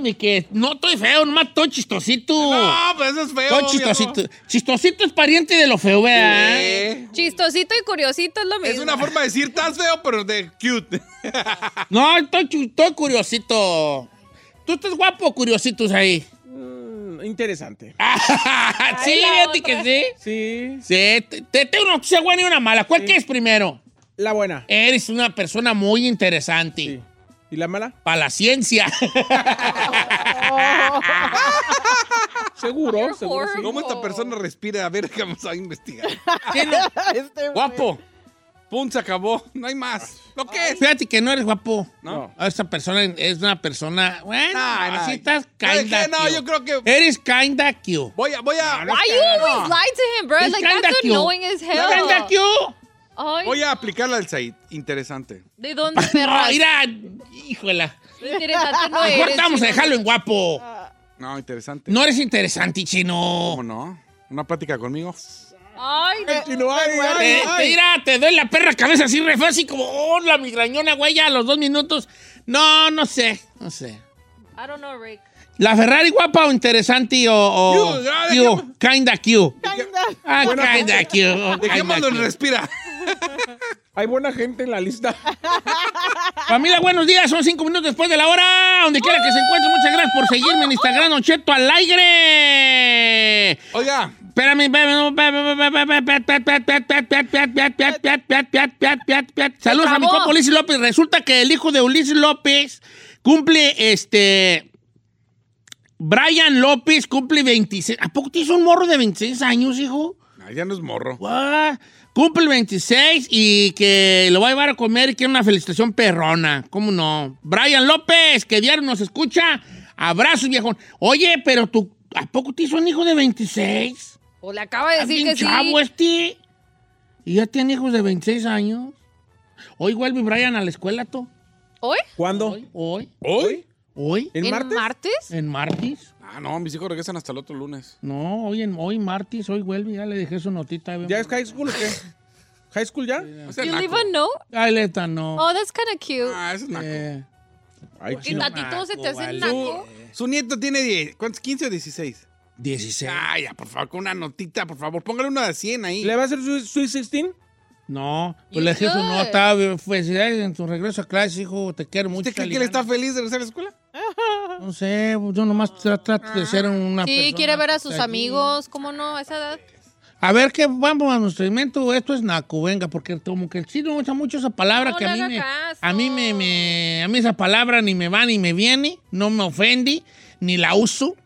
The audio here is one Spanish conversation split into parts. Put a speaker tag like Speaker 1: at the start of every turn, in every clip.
Speaker 1: Mi que no estoy feo, nomás estoy chistosito.
Speaker 2: No, pues eso es feo.
Speaker 1: Estoy chistosito. Chistosito es pariente de lo feo, ¿verdad?
Speaker 2: Eh,
Speaker 3: Chistosito y curiosito es lo mismo.
Speaker 2: Es una forma de decir estás feo, pero de cute.
Speaker 1: No, estoy, estoy curiosito. ¿Tú estás guapo o curiositos ahí?
Speaker 4: Mm, interesante.
Speaker 1: sí,
Speaker 3: la
Speaker 1: fíjate que sí.
Speaker 4: Sí.
Speaker 1: Sí, te, te tengo una noticia buena y una mala. ¿Cuál que es primero?
Speaker 4: La buena.
Speaker 1: Eres una persona muy interesante.
Speaker 4: Sí. ¿Y la mala?
Speaker 1: Para la ciencia.
Speaker 4: Seguro, seguro sí.
Speaker 2: ¿Cómo esta persona respira? A ver, vamos a investigar.
Speaker 1: ¿Qué no?
Speaker 4: Este
Speaker 1: Guapo.
Speaker 2: Pum, se acabó. No hay más. ¿Lo que es?
Speaker 1: Fíjate que no eres guapo.
Speaker 2: ¿No?
Speaker 1: Ah, Esta persona es una persona. Bueno,
Speaker 2: Nah, nah.
Speaker 1: así estás
Speaker 2: ¿Sabes
Speaker 1: kinda?
Speaker 2: No,
Speaker 1: cute.
Speaker 2: yo creo que-
Speaker 1: Eres kinda cute.
Speaker 2: Voy a, voy a,
Speaker 3: Why you always lie to him, bro?
Speaker 1: It's
Speaker 3: Like,
Speaker 1: kinda
Speaker 3: that's
Speaker 1: cute.
Speaker 3: annoying as hell.
Speaker 1: Kinda cute.
Speaker 3: Ay,
Speaker 2: voy a aplicarla al Said. Interesante.
Speaker 3: ¿de dónde,
Speaker 1: No,
Speaker 3: perras?
Speaker 1: mira, híjola.
Speaker 3: Interesante no
Speaker 1: Mejor
Speaker 3: eres,
Speaker 1: vamos a dejarlo en guapo.
Speaker 2: No, interesante.
Speaker 1: No eres interesante, chino.
Speaker 2: ¿Cómo no? Una plática conmigo.
Speaker 3: Ay, no.
Speaker 4: Chino, ay, ay,
Speaker 1: Te,
Speaker 4: ay.
Speaker 1: te mira, te doy la perra cabeza así re fácil como, oh, la migrañona, güey, ya a los dos minutos. No, no sé, no sé.
Speaker 3: I don't know, Rick.
Speaker 1: ¿La Ferrari guapa o interesante o, o
Speaker 2: ah,
Speaker 1: cute? kinda cute? Ah,
Speaker 4: Buena
Speaker 1: kinda cute. kinda
Speaker 2: Dejémoslo en
Speaker 1: cute.
Speaker 2: respira.
Speaker 4: Hay buena gente en la lista.
Speaker 1: Familia, buenos días. Son cinco minutos después de la hora. Donde quiera que se encuentre, muchas gracias por seguirme en Instagram, Don Cheto al aire.
Speaker 2: Oiga,
Speaker 1: Espérame, espérame. Saludos a mi compa Ulises López. Resulta que el hijo de Ulises López cumple este. Brian López cumple 26. ¿A poco tienes un morro de 26 años, hijo?
Speaker 2: Ya no es morro.
Speaker 1: What? Cumple 26 y que lo va a llevar a comer y quiere una felicitación perrona. ¿Cómo no? Brian López, que diario nos escucha. Abrazos, viejón. Oye, pero tú, ¿a poco te hizo un hijo de 26?
Speaker 3: Pues le acaba de decir
Speaker 1: bien
Speaker 3: que sí.
Speaker 1: chavo este. Y ya tiene hijos de 26 años. Hoy vuelve Brian a la escuela, tú.
Speaker 3: ¿Hoy?
Speaker 4: ¿Cuándo?
Speaker 1: Hoy, hoy,
Speaker 2: ¿Hoy?
Speaker 1: hoy.
Speaker 4: ¿En,
Speaker 3: ¿En
Speaker 4: martes?
Speaker 3: martes?
Speaker 1: ¿En martes?
Speaker 2: Ah, no, mis hijos regresan hasta el otro lunes.
Speaker 1: No, hoy, en, hoy martes, hoy vuelve. Ya le dejé su notita.
Speaker 4: ¿Ya es high school o qué? ¿High school ya?
Speaker 2: Sea,
Speaker 3: You
Speaker 2: naco.
Speaker 3: leave a note?
Speaker 1: Ay, leta, no.
Speaker 3: Oh, that's kind of cute.
Speaker 2: Ah, eso es naco.
Speaker 1: Eh,
Speaker 4: Ay,
Speaker 3: ¿Y
Speaker 4: chino.
Speaker 3: Tatito se te hace
Speaker 1: vale.
Speaker 3: naco?
Speaker 2: Su nieto tiene 10, ¿cuántos? ¿15 o 16?
Speaker 1: 16.
Speaker 2: Ay, ya, por favor, con una notita, por favor. Póngale una de 100 ahí.
Speaker 4: ¿Le va a hacer su Sweet 16?
Speaker 1: No, pues le dije su nota. Felicidades en tu regreso a clase, hijo. Te quiero mucho.
Speaker 2: ¿Usted cree que él está feliz de regresar a la escuela?
Speaker 1: No sé, pues, yo nomás tra- trato de ser una
Speaker 3: Sí,
Speaker 1: persona
Speaker 3: quiere ver a sus amigos. ¿Cómo no? A esa edad.
Speaker 1: A ver, que vamos a nuestro segmento. Esto es naco, venga, porque como que el chino usa mucho esa palabra
Speaker 3: No
Speaker 1: que a mí me,
Speaker 3: caso.
Speaker 1: a mí me, me- a mí esa palabra ni me va ni me viene, no me ofende, ni la uso.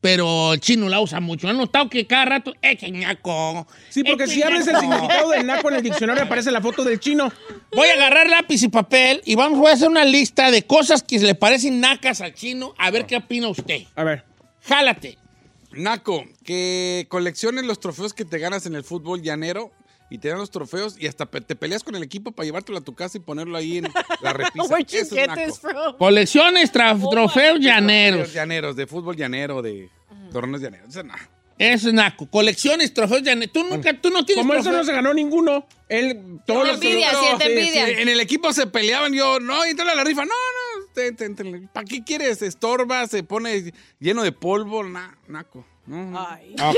Speaker 1: Pero el chino la usa mucho. ¿Han notado que cada rato, eh, que ñaco?
Speaker 4: Sí, porque
Speaker 1: eh,
Speaker 4: si abres el
Speaker 1: ñaco".
Speaker 4: significado del naco en el diccionario aparece la foto del chino.
Speaker 1: Voy a agarrar lápiz y papel y vamos voy a hacer una lista de cosas que le parecen nacas al chino. A ver qué opina usted.
Speaker 4: A ver.
Speaker 1: Jálate.
Speaker 2: Naco, que colecciones los trofeos que te ganas en el fútbol llanero y te dan los trofeos y hasta pe- te peleas con el equipo para llevártelo a tu casa y ponerlo ahí en la repisa.
Speaker 3: You
Speaker 2: Eso es
Speaker 3: get
Speaker 2: naco.
Speaker 3: this from?
Speaker 1: Colecciones, tra-
Speaker 3: Oh,
Speaker 1: trofeos llaneros.
Speaker 2: Llaneros, de fútbol llanero, de torneos llaneros. Eso no.
Speaker 1: Eso es naco. Colecciones, trofeos llaneros. Tú nunca, tú no tienes
Speaker 4: Como él no se ganó ninguno, él todos los
Speaker 3: envidia,
Speaker 4: sí,
Speaker 3: envidia.
Speaker 2: En el equipo se peleaban, yo, no, entra a la rifa. No, no, ¿para qué quieres? Se estorba, se pone lleno de polvo, na- naco. No, no.
Speaker 3: Ay.
Speaker 1: Ah,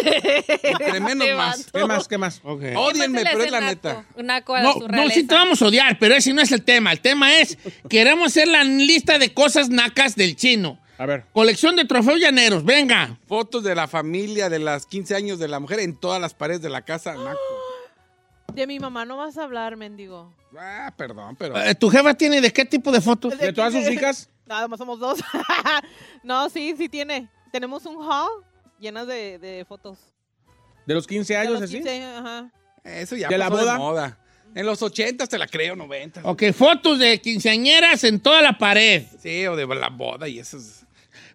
Speaker 2: Entre menos
Speaker 3: Te
Speaker 2: más.
Speaker 4: ¿Qué más? ¿Qué más?
Speaker 1: ok.
Speaker 2: Ódienme,
Speaker 3: ¿Qué más se
Speaker 2: pero es la neta.
Speaker 3: naco? A
Speaker 1: No,
Speaker 3: su
Speaker 1: no,
Speaker 3: realeza.
Speaker 1: sí te vamos a odiar, pero ese no es el tema. El tema es, queremos hacer la lista de cosas nacas del chino.
Speaker 4: A ver.
Speaker 1: Colección de trofeos llaneros, venga.
Speaker 2: Fotos de la familia, de las 15 años de la mujer en todas las paredes de la casa, naco.
Speaker 5: De mi mamá no vas a hablar, mendigo.
Speaker 2: Ah, perdón, pero.
Speaker 1: Eh, ¿Tu jefa tiene de qué tipo de fotos?
Speaker 4: ¿De todas sus hijas?
Speaker 5: Nada más somos dos. no, sí, sí tiene. Tenemos un hall llenas de, de fotos.
Speaker 4: ¿De los 15
Speaker 5: De
Speaker 4: años así?
Speaker 5: 15, ajá.
Speaker 2: Eso ya
Speaker 4: ¿De la
Speaker 2: pasó
Speaker 4: boda?
Speaker 2: de moda. En los 80 te la creo, 90.
Speaker 1: Ok, fotos de quinceañeras en toda la pared.
Speaker 2: Sí, o de la boda y eso es...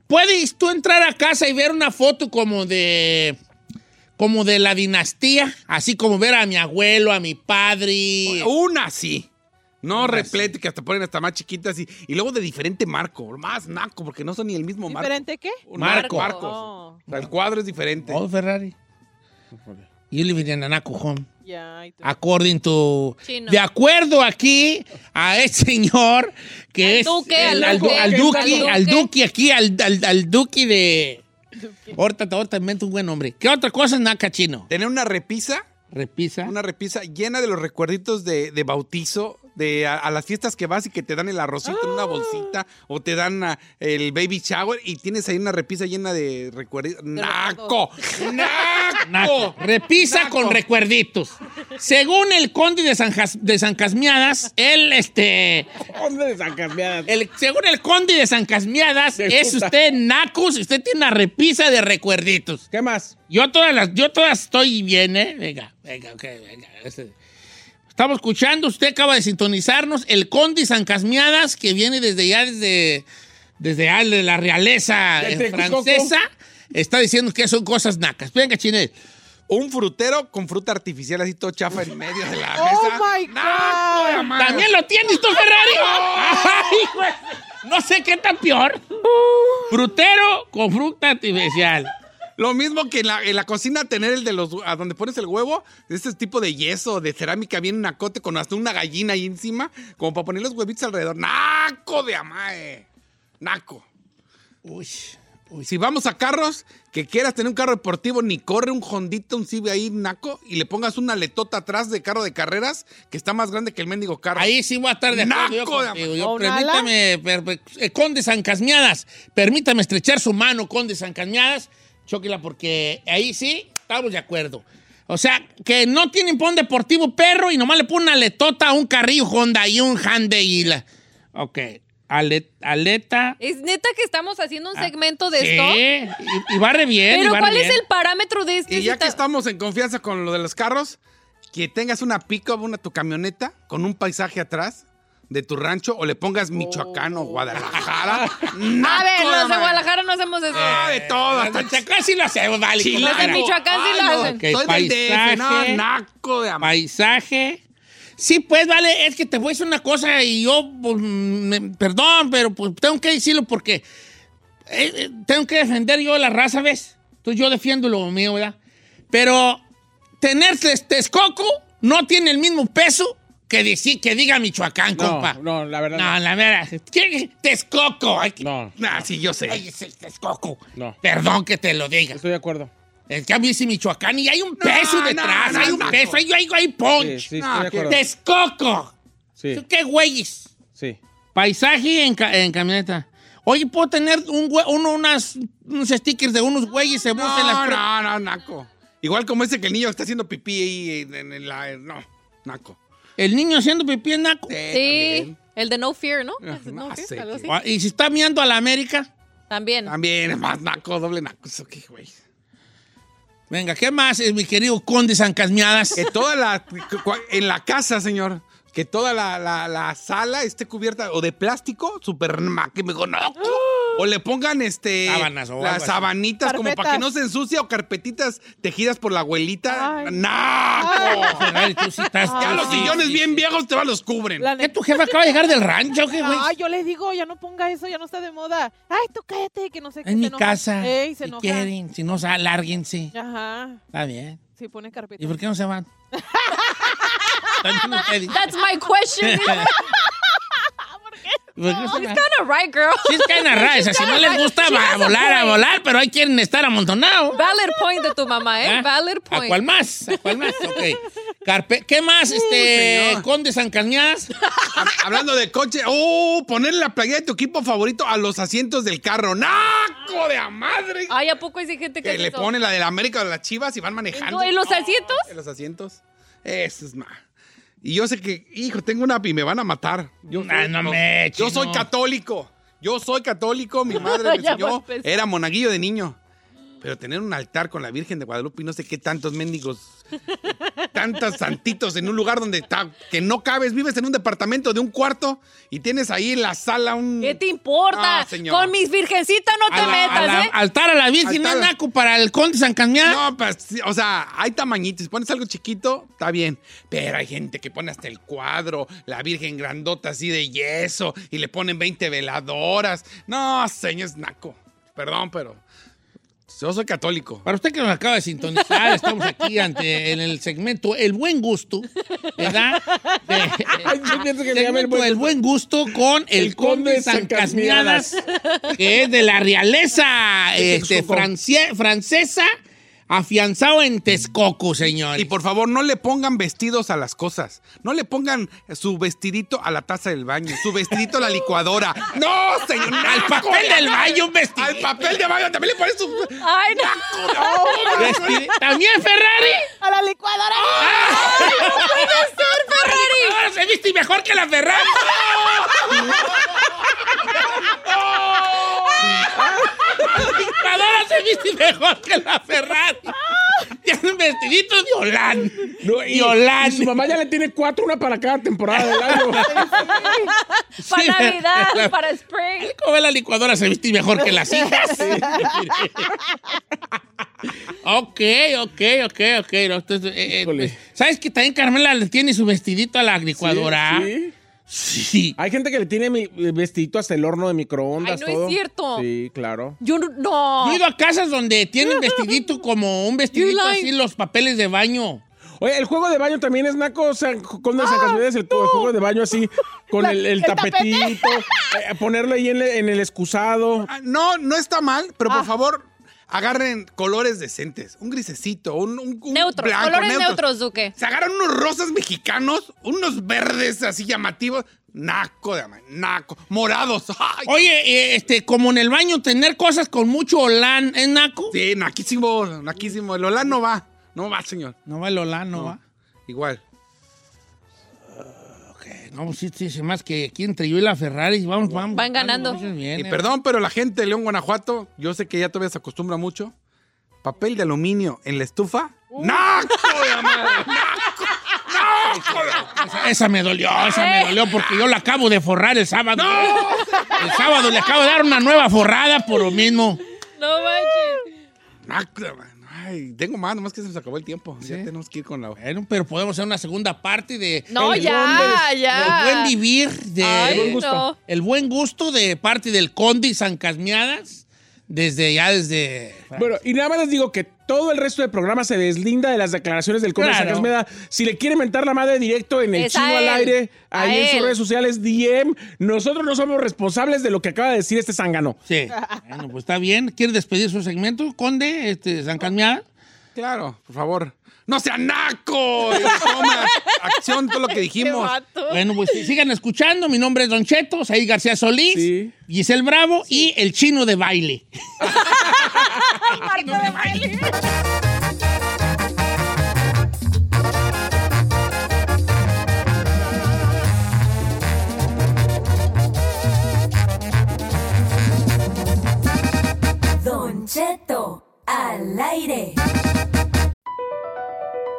Speaker 1: ¿Puedes tú entrar a casa y ver una foto como de como de la dinastía? Así como ver a mi abuelo, a mi padre.
Speaker 2: Una sí. No
Speaker 1: Una
Speaker 2: replete, que hasta ponen hasta más chiquitas y, y luego de diferente marco, más naco, porque no son ni el mismo marco.
Speaker 5: ¿Diferente qué?
Speaker 2: Un
Speaker 1: Marco.
Speaker 2: Marcos.
Speaker 5: Oh,
Speaker 2: O sea, el cuadro es diferente.
Speaker 1: Oh, Ferrari. You live in Anaco home.
Speaker 5: ya. y tú.
Speaker 1: According to...
Speaker 3: Chino.
Speaker 1: De acuerdo aquí a este señor que
Speaker 3: Al
Speaker 1: es...
Speaker 3: duque,
Speaker 1: el-
Speaker 3: al
Speaker 1: al,
Speaker 3: duque.
Speaker 1: al duque. al duque aquí, al, al, al duque de... Ahorita, ahorita invento un buen nombre. ¿Qué otra cosa es naca chino?
Speaker 2: Tener una repisa,
Speaker 1: Repisa.
Speaker 2: una repisa llena de los recuerditos de, de bautizo, de a, a las fiestas que vas y que te dan el arrocito en una bolsita o te dan ah, el baby shower y tienes ahí una repisa llena de recuerditos. ¡Naco! ¡Naco!
Speaker 1: Naco. Repisa
Speaker 2: Naco.
Speaker 1: con recuerditos. Según el conde de San, Jas- de San Casmiadas, él, este...
Speaker 4: ¿Dónde de San Casmiadas?
Speaker 1: El, según el conde de San Casmiadas,
Speaker 4: De
Speaker 1: es
Speaker 4: puta.
Speaker 1: usted naco si usted tiene una repisa de recuerditos.
Speaker 4: ¿Qué más?
Speaker 1: Yo todas las, yo todas estoy bien, ¿eh? Venga, venga, ok, venga. este. Estamos escuchando, usted acaba de sintonizarnos, el conde San Casmiadas, que viene desde ya, desde, desde la realeza eh, francesa, está diciendo que son cosas nacas. Venga, Chinel.
Speaker 2: Un frutero con fruta artificial así todo chafa en medio de la
Speaker 5: Oh
Speaker 2: mesa.
Speaker 5: my
Speaker 2: ¡Naco de
Speaker 5: God.
Speaker 2: amar!
Speaker 1: ¿También lo tienes tú, Ferrari? Ay, güey. no sé qué tan peor. Frutero con fruta artificial.
Speaker 2: Lo mismo que en la, en la cocina tener el de los a donde pones el huevo, ese tipo de yeso, de cerámica bien nacote con hasta una gallina ahí encima, como para poner los huevitos alrededor. ¡Naco de amae! ¡Naco!
Speaker 1: Uy, uy.
Speaker 2: Si vamos a carros, que quieras tener un carro deportivo, ni corre un Hondita, un Cibe ahí, naco, y le pongas una letota atrás de carro de carreras que está más grande que el mendigo carro.
Speaker 1: Ahí sí voy a estar de acuerdo yo
Speaker 2: Naco de
Speaker 1: contigo.
Speaker 5: ¿O
Speaker 1: Yo,
Speaker 5: un ala?
Speaker 1: permítame, per- per- eh, Conde San Casmiadas, permítame estrechar su mano, Conde San Casmiadas, chóquela, porque ahí sí estamos de acuerdo. O sea, que no tienen pon deportivo perro y nomás le ponen una letota a un carrillo Honda y un Hyundai y la... Ok, ale- aleta...
Speaker 3: ¿Es neta que estamos haciendo un segmento de
Speaker 1: Ah, sí,
Speaker 3: esto?
Speaker 1: y, y va re bien. y
Speaker 3: Pero
Speaker 1: va
Speaker 3: ¿cuál
Speaker 1: re
Speaker 3: es el parámetro de este?
Speaker 2: Y ya que
Speaker 3: ta-
Speaker 2: estamos en confianza con lo de los carros, que tengas una pick-up, una tu camioneta, con un paisaje atrás de tu rancho, o le pongas Michoacán o Guadalajara.
Speaker 3: A ver, los de
Speaker 2: Guadalajara.
Speaker 3: No hacemos eso.
Speaker 2: Ah, de todo, hasta
Speaker 1: acá sí lo hacemos, vale.
Speaker 2: Chilango.
Speaker 3: Los de Michoacán sí lo
Speaker 2: no,
Speaker 3: hacen.
Speaker 1: Ok,
Speaker 2: Soy del DF, no,
Speaker 1: paisaje.
Speaker 2: naco de amar.
Speaker 1: Paisaje. Sí, pues, vale, es que te voy a decir una cosa y yo, pues, me- perdón, pero pues tengo que decirlo porque eh, eh, tengo que defender yo la raza, ¿ves? Entonces yo defiendo lo mío, ¿verdad? Pero tener Texcoco no tiene el mismo peso que decir que diga Michoacán,
Speaker 4: No,
Speaker 1: compa.
Speaker 4: no, la verdad.
Speaker 1: No, la verdad. ¿Qué? Texcoco. Ay,
Speaker 4: No,
Speaker 2: Ah, sí, yo sé.
Speaker 1: Ay, ese Texcoco.
Speaker 4: No.
Speaker 1: Perdón que te lo diga.
Speaker 4: estoy de acuerdo.
Speaker 1: Es que a mí sí Michoacán y hay un peso
Speaker 2: no,
Speaker 1: detrás,
Speaker 2: no,
Speaker 1: hay un
Speaker 2: no.
Speaker 1: peso, hay, hay, hay
Speaker 4: Sí,
Speaker 1: punch.
Speaker 4: sí, estoy
Speaker 2: No,
Speaker 4: de acuerdo.
Speaker 1: Texcoco.
Speaker 4: Sí,
Speaker 1: ¿Qué güeyes?
Speaker 4: sí.
Speaker 1: Paisaje en, ca- en camioneta. Oye, ¿puedo tener un uno, unas, unos stickers de unos güeyes se buscan en las
Speaker 2: No, no, no, naco. Igual como ese que el niño está haciendo pipí ahí en, en- en la... No, naco.
Speaker 1: El niño haciendo pipí en naco.
Speaker 3: Sí, el de No Fear, ¿no?
Speaker 2: Ah,
Speaker 3: ¿Es de
Speaker 2: no
Speaker 3: no Fear?
Speaker 2: sé
Speaker 3: Algo
Speaker 2: qué.
Speaker 3: así.
Speaker 1: Y si está mirando a la América.
Speaker 3: También.
Speaker 2: También es más naco, doble naco. Eso qué, güey.
Speaker 1: Venga, ¿qué más es mi querido conde San Casmiadas?
Speaker 2: Que toda la... En la casa, señor. Que toda la, la- la sala esté cubierta o de plástico, súper que me digo, naco. O le pongan este
Speaker 1: Sábanas o algo
Speaker 2: las
Speaker 1: así.
Speaker 2: sabanitas como para que
Speaker 5: Carpetas.
Speaker 2: no se ensucie o carpetitas tejidas por la abuelita.
Speaker 5: Ay.
Speaker 2: ¡Naco!
Speaker 1: Ferrari, tú sí estás-
Speaker 2: Ya los
Speaker 1: sí,
Speaker 2: sillones
Speaker 1: sí,
Speaker 2: bien
Speaker 1: sí.
Speaker 2: viejos te van los cubren.
Speaker 5: La
Speaker 1: ¿Qué
Speaker 5: neta-
Speaker 1: tu jefa acaba de llegar del rancho qué, güey?
Speaker 5: Ay, yo les digo, ya no ponga eso, ya no está de moda. Ay, tú cállate, que no sé qué.
Speaker 1: Es
Speaker 5: se
Speaker 1: mi
Speaker 5: enoja.
Speaker 1: casa.
Speaker 5: Ey, se
Speaker 1: si
Speaker 5: enoja.
Speaker 1: quieren, si no, sal, lárguense.
Speaker 5: Ajá,
Speaker 1: Está bien.
Speaker 5: sí, pone carpeta.
Speaker 1: ¿Y por qué no se van?
Speaker 3: That's my question.
Speaker 1: ¿Por qué no se
Speaker 3: He's
Speaker 1: van?
Speaker 3: kind of right, girl.
Speaker 1: Sí, es que hay una raza. Si no les gusta va a volar, a volar, pero ahí quieren estar amontonados.
Speaker 3: Valid point de tu mamá, ¿eh?
Speaker 1: ¿Ah?
Speaker 3: Valid
Speaker 1: ¿A
Speaker 3: point.
Speaker 1: cuál más? ¿A cuál más? Ok. Carpe- ¿Qué más, este,
Speaker 2: señor.
Speaker 1: Conde San Cañas?
Speaker 2: Hab- Hablando de coche, ¡oh! Ponerle la playera de tu equipo favorito a los asientos del carro. ¡Naco de a madre!
Speaker 3: Ay, ¿a poco hay gente que
Speaker 2: que le pone la de la América o de las chivas y van manejando.
Speaker 3: ¿En los asientos?
Speaker 2: En los asientos. Eso es más. Y yo sé que, hijo, tengo una y me van a matar. Yo
Speaker 1: Ah, no me
Speaker 2: Yo soy católico. Yo soy católico. Mi madre me enseñó. Era monaguillo de niño. Pero tener un altar con la Virgen de Guadalupe y no sé qué tantos mendigos, tantos santitos en un lugar donde está, que no cabes, vives en un departamento de un cuarto y tienes ahí en la sala un...
Speaker 3: ¿Qué te importa?
Speaker 2: Ah, señor.
Speaker 3: Con mis virgencitas no te
Speaker 1: la-
Speaker 3: metas,
Speaker 1: a la-
Speaker 3: ¿eh?
Speaker 1: Altar a la Virgen,
Speaker 2: Altar.
Speaker 1: ¿no, Naco, para el Conde San Cañas?
Speaker 2: No, pues, o sea, hay tamañitos. Si pones algo chiquito, está bien. Pero hay gente que pone hasta el cuadro, la Virgen grandota así de yeso, y le ponen 20 veladoras. No, señor, es naco. Perdón, pero yo soy católico.
Speaker 1: Para usted que nos acaba de sintonizar, estamos aquí ante en el segmento El Buen Gusto, ¿verdad? De-
Speaker 4: Ay, yo pienso que se llama
Speaker 1: segmento El Buen Gusto con el,
Speaker 4: El
Speaker 1: Conde
Speaker 4: Conde
Speaker 1: San Casmiadas, que es de la realeza este, francesa, afianzado en Texcoco, señor.
Speaker 2: Y por favor, no le pongan vestidos a las cosas. No le pongan su vestidito a la taza del baño, su vestidito a la licuadora. No, señor.
Speaker 1: Al papel
Speaker 2: de
Speaker 1: del baño, un vestido.
Speaker 2: Al papel de baño también le pones su...
Speaker 3: Ay, no.
Speaker 1: Vesti- ¿También Ferrari?
Speaker 5: ¡A la licuadora!
Speaker 1: Ahora se viste mejor que la Ferrari. se viste mejor que la Ferrari. Tiene un vestidito de Olán.
Speaker 4: No, y,
Speaker 1: Yolanda.
Speaker 4: y su mamá ya le tiene cuatro, una para cada temporada del año.
Speaker 3: Para
Speaker 1: Sí,
Speaker 3: Navidad,
Speaker 1: la-
Speaker 3: para Spring.
Speaker 1: ¿Cómo ve la licuadora se viste mejor que las hijas? ok, ok, ok, ok. No, entonces, eh, eh. ¿Sabes que también Carmela le tiene su vestidito a la licuadora?
Speaker 4: Sí.
Speaker 1: Sí.
Speaker 4: Hay gente que le tiene mi vestidito hasta el horno de microondas.
Speaker 3: Ay, no es
Speaker 4: todo.
Speaker 3: cierto.
Speaker 4: Sí, claro.
Speaker 3: Yo no- no.
Speaker 1: Yo he ido a casas donde tienen vestidito como un vestidito así, los papeles de baño.
Speaker 4: Oye, el juego de baño también es naco, o sea, con las Casmiadas, el, el juego de baño así, con el, el
Speaker 5: el tapete.
Speaker 4: tapetito, eh, ponerlo ahí en, el- en el excusado.
Speaker 2: Ah, No, no está mal, pero
Speaker 3: Ah.
Speaker 2: por favor, agarren colores decentes. Un grisecito, un, un, un
Speaker 3: Neutros,
Speaker 2: blanco,
Speaker 3: colores
Speaker 2: neutros.
Speaker 3: neutros, Duque.
Speaker 2: Se agarran unos rosas mexicanos, unos verdes así llamativos. Naco de naco. Morados. Ay,
Speaker 1: Oye, eh, este, como en el baño, tener cosas con mucho olán, ¿es naco?
Speaker 2: Sí, naquísimo, naquísimo. El Olán no va. No va, señor.
Speaker 1: No va el olán, no,
Speaker 2: No.
Speaker 1: va.
Speaker 2: Igual.
Speaker 1: No, sí, sí, sí, más que aquí entre yo y la Ferrari, vamos, vamos.
Speaker 3: Van ganando.
Speaker 1: vamos bien,
Speaker 2: Y
Speaker 1: eh.
Speaker 2: perdón, pero la gente de León, Guanajuato, yo sé que ya todavía se acostumbra mucho. Papel de aluminio en la estufa. ¡Naco de ama-
Speaker 1: Esa, esa me dolió, esa me dolió porque yo la acabo de forrar el sábado. El sábado le acabo de dar una nueva forrada por lo mismo.
Speaker 3: No manches.
Speaker 2: Naco Ay, tengo más, nomás que se nos acabó el tiempo. Ya tenemos que ir con la...
Speaker 1: Bueno, pero podemos hacer una segunda parte de
Speaker 3: No,
Speaker 1: el
Speaker 3: ya,
Speaker 1: buen-
Speaker 3: ya.
Speaker 1: el buen vivir, de
Speaker 3: Ay,
Speaker 4: buen gusto.
Speaker 3: no.
Speaker 1: el buen gusto de parte del Conde y San Casmiadas, desde ya desde
Speaker 4: Bueno, y nada más les digo que todo el resto del programa se deslinda de las declaraciones del Conde
Speaker 1: Claro.
Speaker 4: San Casmeda. Si le quiere mentar la madre directo en el
Speaker 3: Es a
Speaker 4: chino al aire,
Speaker 3: a
Speaker 4: ahí en sus redes sociales, DM, nosotros no somos responsables de lo que acaba de decir este zángano.
Speaker 1: Sí. Bueno, pues está bien. ¿Quiere despedir su segmento, Conde, este, San Casmiadas?
Speaker 2: Claro, por favor. ¡No sea naco! Toma acción todo lo que dijimos.
Speaker 1: Bueno, pues sigan escuchando. Mi nombre es Don Cheto, Said García Solís,
Speaker 4: Sí.
Speaker 1: Giselle Bravo y el chino de baile.
Speaker 6: Don Cheto al aire.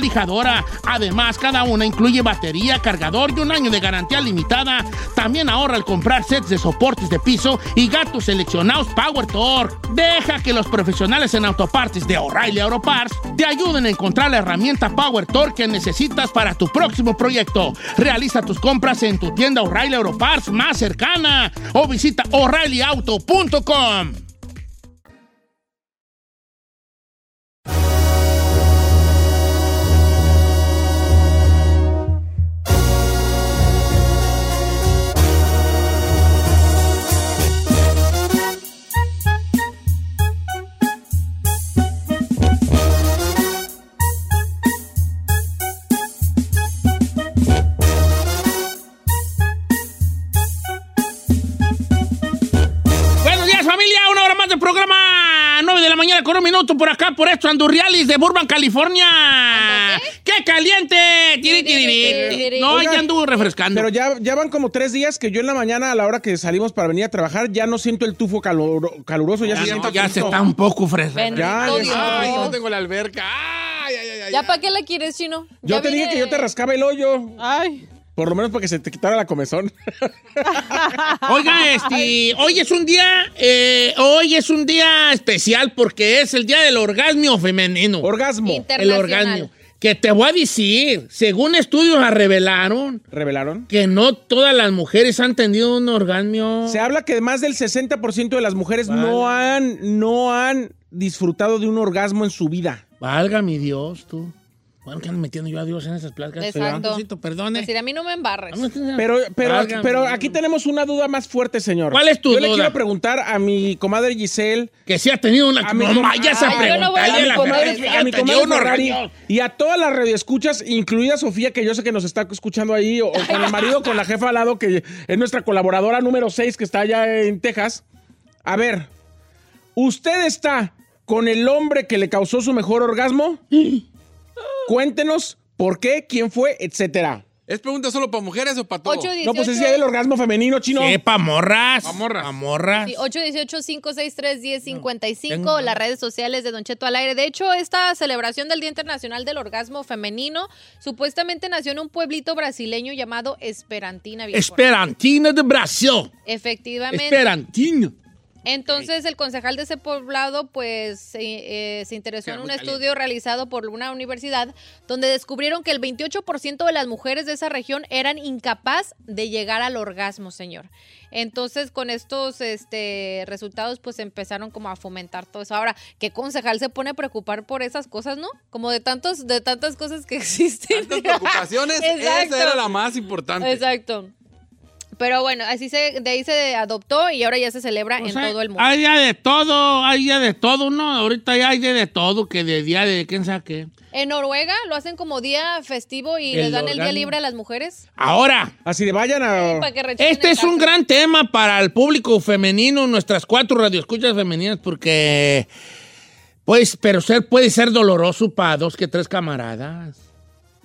Speaker 1: lijadora. Además, cada una incluye batería, cargador y un año de garantía limitada. También ahorra al comprar sets de soportes de piso y gatos seleccionados Power Torque. Deja que los profesionales en autopartes de O'Reilly Auto Parts te ayuden a encontrar la herramienta Power Torque que necesitas para tu próximo proyecto. Realiza tus compras en tu tienda O'Reilly Auto Parts más cercana o visita o'ReillyAuto.com. por acá, por esto, Andurrialis de Burbank, California. ¡Qué caliente! Tiri, tiri, tiri. No, ya anduvo refrescando.
Speaker 4: Pero ya, ya van como tres días que yo en la mañana, a la hora que salimos para venir a trabajar, ya no siento el tufo calor- caluroso. Ya,
Speaker 1: ya,
Speaker 4: se
Speaker 1: no, ya se está un poco fresca.
Speaker 3: Bendito
Speaker 4: Ya, ya.
Speaker 2: Ay, no tengo la alberca. Ay, ay, ay, ay.
Speaker 3: ¿Ya para qué la quieres, chino?
Speaker 4: Yo
Speaker 3: Ya
Speaker 4: te dije que yo te rascaba el hoyo.
Speaker 5: Ay.
Speaker 4: Por lo menos para que se te quitara la comezón.
Speaker 1: Oiga, este, hoy es un día, eh, hoy es un día especial porque es el día del orgasmo femenino.
Speaker 4: Orgasmo.
Speaker 1: el orgasmo. Que te voy a decir, según estudios la revelaron,
Speaker 4: ¿Revelaron?
Speaker 1: que no todas las mujeres han tenido un orgasmo.
Speaker 4: Se habla que más del 60% de las mujeres no han, no han disfrutado de un orgasmo en su vida.
Speaker 1: Valga mi Dios, tú. Bueno, que ando metiendo yo a Dios en esas placas.
Speaker 3: Exacto.
Speaker 1: Diosito, perdone.
Speaker 3: Decir, a mí no me embarres.
Speaker 4: Pero, pero,
Speaker 1: Válgame
Speaker 4: pero aquí tenemos una duda más fuerte, señor.
Speaker 1: ¿Cuál es tu
Speaker 4: Yo le
Speaker 1: duda?
Speaker 4: quiero preguntar a mi comadre Giselle,
Speaker 1: Que sí ha tenido una...
Speaker 4: A mi
Speaker 1: no
Speaker 4: com-
Speaker 1: vayas a
Speaker 3: Ay, yo no voy a
Speaker 1: preguntarle
Speaker 4: a
Speaker 1: a
Speaker 4: mi
Speaker 1: la
Speaker 4: comadre,
Speaker 1: Ferrari, ya
Speaker 4: y a todas las radioescuchas, incluida Sofía, que yo sé que nos está escuchando ahí, o, o con el marido, con la jefa al lado, que es nuestra colaboradora número 6, que está allá en Texas. A ver, ¿usted está con el hombre que le causó su mejor orgasmo? Cuéntenos por qué, quién fue, etcétera.
Speaker 2: ¿Es pregunta solo para mujeres o para todos?
Speaker 3: 8, 18,
Speaker 4: No, pues es día del orgasmo femenino, chino.
Speaker 1: Sí, pa' morras.
Speaker 2: Pa' morras.
Speaker 1: Pa' morras.
Speaker 3: Sí, 818-563-1055,
Speaker 1: tengo-
Speaker 3: las redes sociales de Don Cheto al aire. De hecho, esta celebración del Día Internacional del Orgasmo Femenino supuestamente nació en un pueblito brasileño llamado Esperantina.
Speaker 1: Esperantina de Brasil.
Speaker 3: Efectivamente.
Speaker 1: Esperantina.
Speaker 3: Entonces, el concejal de ese poblado, pues, se, eh, se interesó en un estudio realizado por una universidad donde descubrieron que el 28% de las mujeres de esa región eran incapaz de llegar al orgasmo, señor. Entonces, con estos este, resultados, pues empezaron como a fomentar todo eso. Ahora, ¿qué concejal se pone a preocupar por esas cosas, no? Como de tantos, de tantas cosas que existen.
Speaker 2: Tantas preocupaciones, esa era la más importante.
Speaker 3: Exacto. Pero bueno, así se, de ahí se adoptó y ahora ya se celebra
Speaker 1: O
Speaker 3: en
Speaker 1: sea,
Speaker 3: todo el mundo.
Speaker 1: Hay ya de todo, hay ya de todo, ¿no? Ahorita ya hay de, de todo, que de día de quién sabe qué.
Speaker 3: En Noruega lo hacen como día festivo y
Speaker 1: El
Speaker 3: les dan el día libre a las mujeres.
Speaker 1: Ahora,
Speaker 4: Así de vayan a...
Speaker 3: Para que rechinen
Speaker 1: este es un gran tema para el público femenino, nuestras cuatro radioescuchas femeninas, porque, pues, pero ser, puede ser doloroso para dos que tres camaradas.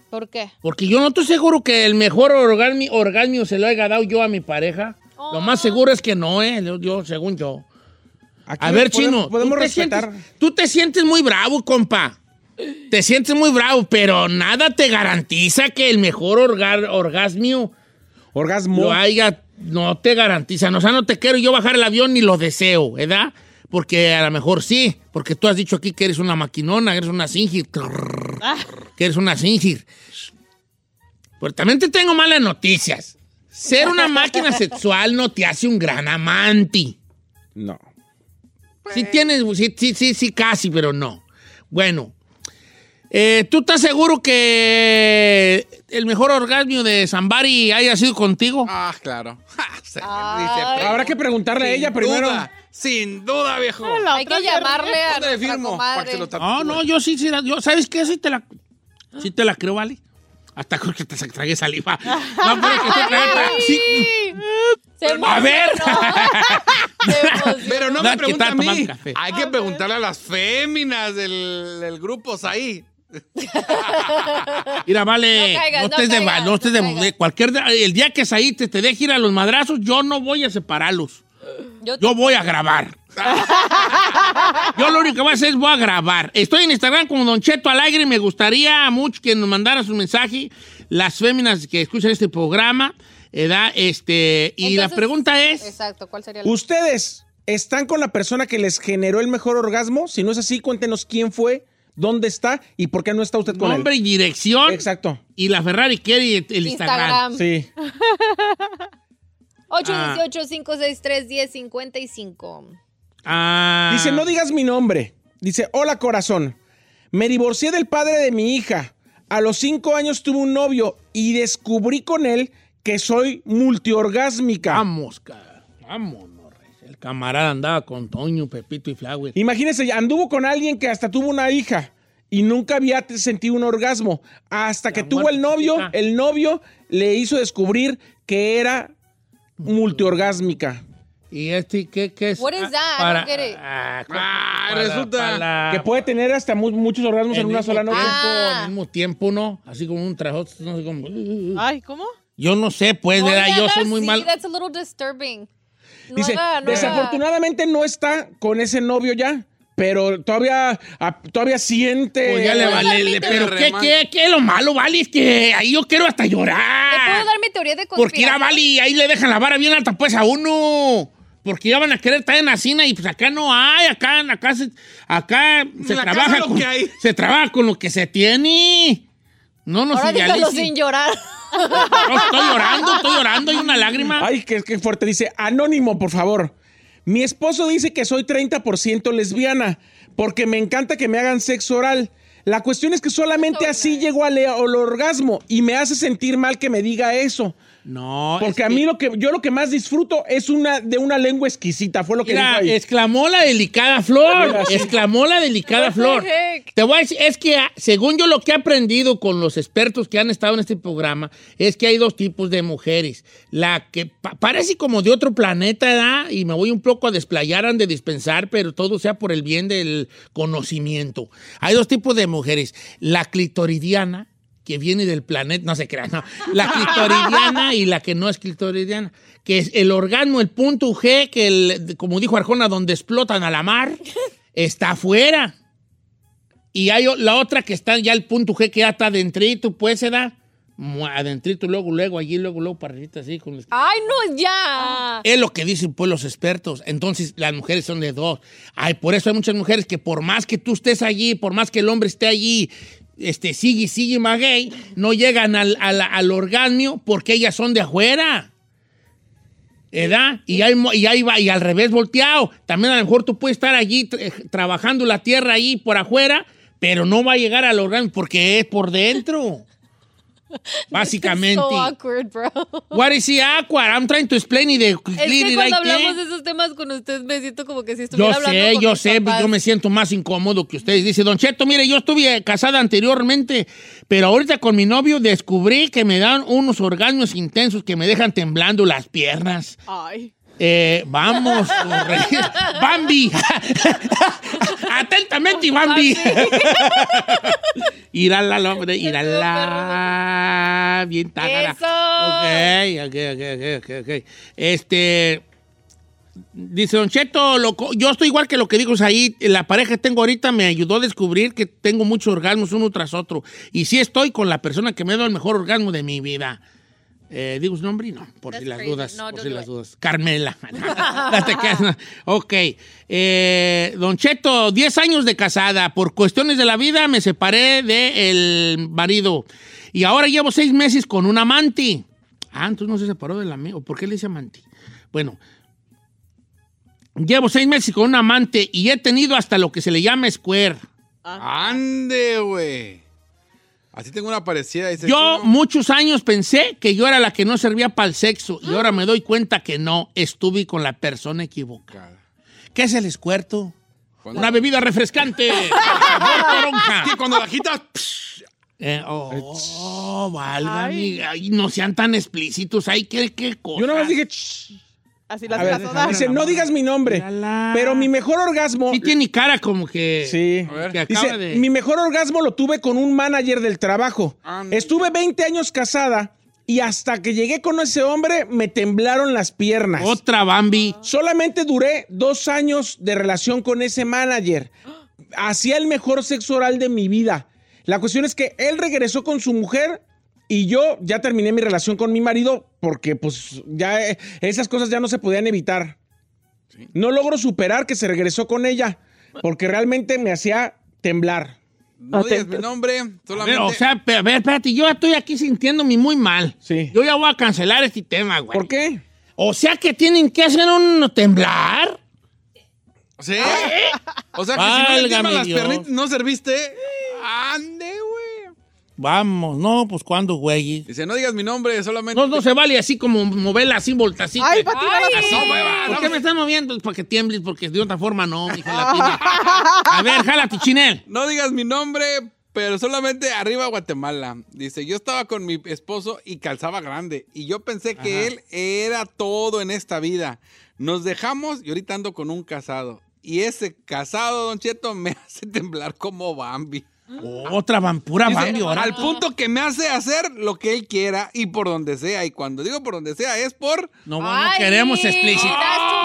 Speaker 3: ¿Por qué?
Speaker 1: Porque yo no estoy seguro que el mejor orgasmo, orgasmo se lo haya dado yo a mi pareja. Lo más seguro es que no, ¿eh? Yo, yo, según yo.
Speaker 4: Aquí
Speaker 1: A ver,
Speaker 4: podemos-
Speaker 1: Chino,
Speaker 4: Podemos
Speaker 1: tú, te
Speaker 4: respetar.
Speaker 1: sientes, tú te sientes muy bravo, compa. Te sientes muy bravo, pero nada te garantiza que el mejor orga- orgasmo
Speaker 4: Orgasmo.
Speaker 1: lo haya, no te garantiza. O sea, no te quiero yo bajar el avión ni lo deseo, ¿verdad? Porque a lo mejor sí, porque tú has dicho aquí que eres una maquinona, que eres una singir, que eres una singir. Pero también te tengo malas noticias. ser una máquina sexual no te hace un gran amante.
Speaker 4: No.
Speaker 1: Sí tienes, sí, sí, sí, sí, casi, pero no. Bueno, eh, ¿tú estás seguro que el mejor orgasmo de Zambari haya sido contigo?
Speaker 2: Ah, claro. Ja, se-
Speaker 3: Ay.
Speaker 2: dice,
Speaker 4: Habrá que preguntarle a ella primero.
Speaker 2: duda, sin duda, viejo.
Speaker 5: La
Speaker 3: Hay
Speaker 5: otra
Speaker 3: que llamarle a
Speaker 2: ¿Dónde
Speaker 3: nuestra
Speaker 2: firmo? Para que se lo
Speaker 3: comadre.
Speaker 1: No, no, yo sí, sí, yo, ¿sabes qué? Sí te la, sí te la creo, ¿vale? Hasta creo que te tragué saliva. No, pero que te tragué- sí.
Speaker 3: Se
Speaker 1: A ver.
Speaker 2: Pero no
Speaker 1: No,
Speaker 2: me pregunta a mí. Hay que preguntarle a las féminas del, del grupo ahí.
Speaker 1: Mira, vale,
Speaker 3: No caigas,
Speaker 1: no
Speaker 3: no
Speaker 1: estés de, no estés
Speaker 3: no
Speaker 1: de- de cualquier, el día que ahí te, te deje ir a los madrazos, yo no voy a separarlos.
Speaker 3: Yo
Speaker 1: Yo voy a grabar. Yo lo único que voy a hacer es voy a grabar. Estoy en Instagram como Don Cheto Alegre y me gustaría mucho que nos mandara su mensaje las féminas que escuchan este programa. ¿verdad? Este, y la pregunta es,
Speaker 3: Exacto, ¿cuál sería la
Speaker 4: ¿Ustedes están con la persona que les generó el mejor orgasmo? Si no es así, cuéntenos quién fue, dónde está y por qué no está usted con
Speaker 1: nombre
Speaker 4: él.
Speaker 1: y dirección.
Speaker 4: Exacto.
Speaker 1: Y la Ferrari quiere el Instagram.
Speaker 3: Instagram?
Speaker 4: Sí.
Speaker 3: 818-563-1055.
Speaker 1: Ah,
Speaker 4: Dice, no digas mi nombre. Dice, hola corazón. Me divorcié del padre de mi hija. A los cinco años tuve un novio y descubrí con él que soy multiorgásmica.
Speaker 1: Vamos, cara. Vámonos, rey. El camarada andaba con Toño, Pepito y Flower.
Speaker 4: Imagínense, anduvo con alguien que hasta tuvo una hija y nunca había sentido un orgasmo. Hasta que tuvo el novio,
Speaker 1: chiquita.
Speaker 4: el novio le hizo descubrir que era multiorgásmica.
Speaker 1: ¿Y este qué, qué es?
Speaker 3: What is
Speaker 1: Ah?
Speaker 3: I
Speaker 1: para-
Speaker 3: don't get it.
Speaker 1: ah,
Speaker 2: Ah,
Speaker 1: para-
Speaker 2: resulta
Speaker 1: para la-
Speaker 4: Que puede tener hasta mu- muchos orgasmos en
Speaker 1: al
Speaker 4: una sola noche.
Speaker 1: tiempo,
Speaker 3: Ah.
Speaker 1: Al mismo tiempo, ¿no? Así como un trajote, no sé cómo.
Speaker 5: Ay, ¿cómo?
Speaker 1: Yo no sé, pues,
Speaker 3: No
Speaker 1: ¿verdad?
Speaker 3: le
Speaker 1: Yo
Speaker 3: haga
Speaker 1: soy muy
Speaker 3: así,
Speaker 1: mal.
Speaker 3: That's a little disturbing. No
Speaker 4: Dice,
Speaker 3: haga- no haga-
Speaker 4: desafortunadamente no está con ese novio ya, pero todavía, todavía siente...
Speaker 1: Pues ya le
Speaker 3: ¿Puedo
Speaker 1: vale. le- pero ¿qué, qué, qué es lo malo, Vali? Es que ahí yo quiero hasta
Speaker 3: ¿Le puedo
Speaker 1: llorar.
Speaker 3: dar mi teoría de
Speaker 1: Porque ir a
Speaker 3: conspiración?
Speaker 1: Vali, ahí le dejan la vara bien alta, pues, a uno. Porque ya van a querer estar en la cina y pues acá no hay, acá, acá se, acá se
Speaker 2: la
Speaker 1: trabaja
Speaker 2: casa lo
Speaker 1: con,
Speaker 2: que hay.
Speaker 1: se trabaja con lo que se tiene. No nos
Speaker 3: Ahora sin llorar.
Speaker 1: No, estoy llorando, estoy llorando, hay una lágrima.
Speaker 4: Ay, qué, qué fuerte. Dice, anónimo, por favor. Mi esposo dice que soy 30% lesbiana porque me encanta que me hagan sexo oral. La cuestión es que solamente así llego al, al orgasmo y me hace sentir mal que me diga eso.
Speaker 1: No,
Speaker 4: Porque a
Speaker 1: que-
Speaker 4: mí lo que yo lo que más disfruto es una de una lengua exquisita, fue lo que
Speaker 1: Mira,
Speaker 4: dijo ahí.
Speaker 1: exclamó la delicada flor. Exclamó la delicada flor. Te voy a decir, es que ah, según yo lo que he aprendido con los expertos que han estado en este programa, es que hay dos tipos de mujeres. La que pa- parece como de otro planeta, ¿verdad? Y me voy un poco a desplayar, han de dispensar, pero todo sea por el bien del conocimiento. Hay dos tipos de mujeres. La clitoridiana, que viene del planeta, no se crean, no. La clitoridiana y la que no es clitoridiana. Que es el orgasmo, el punto G, que el- como dijo Arjona, donde explotan a la mar, está afuera. Y hay la otra que está ya el punto G, que ya está adentrito, pues se da. Adentrito, luego, luego, allí, luego, luego, para arriba, así. Con el-
Speaker 3: Ay, no, ya.
Speaker 1: es lo que dicen pues los expertos. Entonces las mujeres son de dos. Ay, por eso hay muchas mujeres que por más que tú estés allí, por más que el hombre esté allí, este, sigue, sigue maguey, no llegan al, al, al porque ellas son de afuera. ¿Edad? Y ahí, y ahí va, y al revés volteado. También a lo mejor tú puedes estar allí tra- trabajando la tierra allí por afuera, pero no va a llegar al orgasmo porque es por dentro. Básicamente.
Speaker 3: So awkward, bro.
Speaker 1: What is the awkward? I'm trying to explain it.
Speaker 3: Es que cuando hablamos de esos temas con usted me siento como que si estuviera
Speaker 1: Yo
Speaker 3: hablando
Speaker 1: sé,
Speaker 3: con
Speaker 1: yo
Speaker 3: mis
Speaker 1: sé,
Speaker 3: papás.
Speaker 1: yo me siento más incómodo que ustedes. Dice, Don Cheto, mire, yo estuve casada anteriormente, pero ahorita con mi novio descubrí que me dan unos orgasmos intensos que me dejan temblando las piernas.
Speaker 5: Ay.
Speaker 1: Eh, vamos, Bambi. Atentamente, Bambi. Irala, hombre, irala. Bien tágara.
Speaker 3: Eso.
Speaker 1: Ok, ok, ok, ok, ok. Este. Dice Don Cheto, lo co- yo estoy igual que lo que dijo ahí. La pareja que tengo ahorita me ayudó a descubrir que tengo muchos orgasmos uno tras otro. Y sí estoy con la persona que me ha dado el mejor orgasmo de mi vida. Eh, ¿Digo su nombre? No, por
Speaker 3: That's
Speaker 1: si las
Speaker 3: crazy.
Speaker 1: dudas.
Speaker 3: No,
Speaker 1: por si las
Speaker 3: it.
Speaker 1: dudas. Carmela. Ok. Eh, don Cheto, 10 años de casada. Por cuestiones de la vida me separé del marido. Y ahora llevo seis meses con un amante. Ah, entonces no se separó del amigo. ¿Por qué le dice amante? Bueno, llevo seis meses con un amante y he tenido hasta lo que se le llama square.
Speaker 2: Ande, güey. Así tengo una parecida. Dice,
Speaker 1: Yo muchos años pensé que yo era la que no servía para el sexo y ahora me doy cuenta que no, estuve con la persona equivocada. ¿Qué es el escuerto?
Speaker 2: Cuando-
Speaker 1: Una bebida refrescante.
Speaker 2: Que cuando la agitas,
Speaker 1: Eh, oh, válgame. Ay, no sean tan explícitos. Ay, qué, qué cosa.
Speaker 4: Yo nada más dije, "Shh".
Speaker 5: Así las
Speaker 4: ver, dice, no digas mi nombre,
Speaker 1: Mírala.
Speaker 4: pero mi mejor orgasmo...
Speaker 1: Sí tiene cara como que...
Speaker 4: Sí.
Speaker 2: A ver.
Speaker 1: Que acaba
Speaker 4: Dice,
Speaker 1: de...
Speaker 4: mi mejor orgasmo lo tuve con un manager del trabajo. Estuve 20 años casada y hasta que llegué con ese hombre me temblaron las piernas.
Speaker 1: Otra Bambi.
Speaker 4: Solamente duré dos años de relación con ese manager. Hacía el mejor sexo oral de mi vida. La cuestión es que él regresó con su mujer y yo ya terminé mi relación con mi marido porque pues ya eh, esas cosas ya no se podían evitar. No logro superar que se regresó con ella porque realmente me hacía temblar.
Speaker 2: no digas mi nombre, solamente.
Speaker 1: o sea, pe- a ver, espérate, yo estoy aquí sintiéndome muy mal.
Speaker 4: Sí.
Speaker 1: Yo ya voy a cancelar este tema, güey.
Speaker 4: ¿Por qué?
Speaker 1: O sea que tienen que hacer un temblar.
Speaker 2: ¿Sí? O sea, que si no le
Speaker 1: Válgame
Speaker 2: las
Speaker 1: Dios.
Speaker 2: no serviste. Ande, güey.
Speaker 1: Vamos, no, pues cuándo, güey.
Speaker 2: Dice, no digas mi nombre, solamente.
Speaker 1: No, no se vale así como moverla así, voltacita.
Speaker 5: Ay, para la.
Speaker 1: ¿Por qué me están moviendo? Para que tiembles, porque de otra forma no, mi gelatina. A ver, jálate, chinel.
Speaker 2: No digas mi nombre, pero solamente arriba Guatemala. Dice, yo estaba con mi esposo y calzaba grande. Y yo pensé que él era todo en esta vida. Nos dejamos y ahorita ando con un casado. Y ese casado, Don Cheto, me hace temblar como Bambi.
Speaker 1: Otra van, pura
Speaker 2: Dice,
Speaker 1: Bambi ahora.
Speaker 2: al punto que me hace hacer lo que él quiera y por donde sea. Y cuando digo por donde sea es por...
Speaker 1: No, no
Speaker 3: Ay,
Speaker 1: queremos explícitas.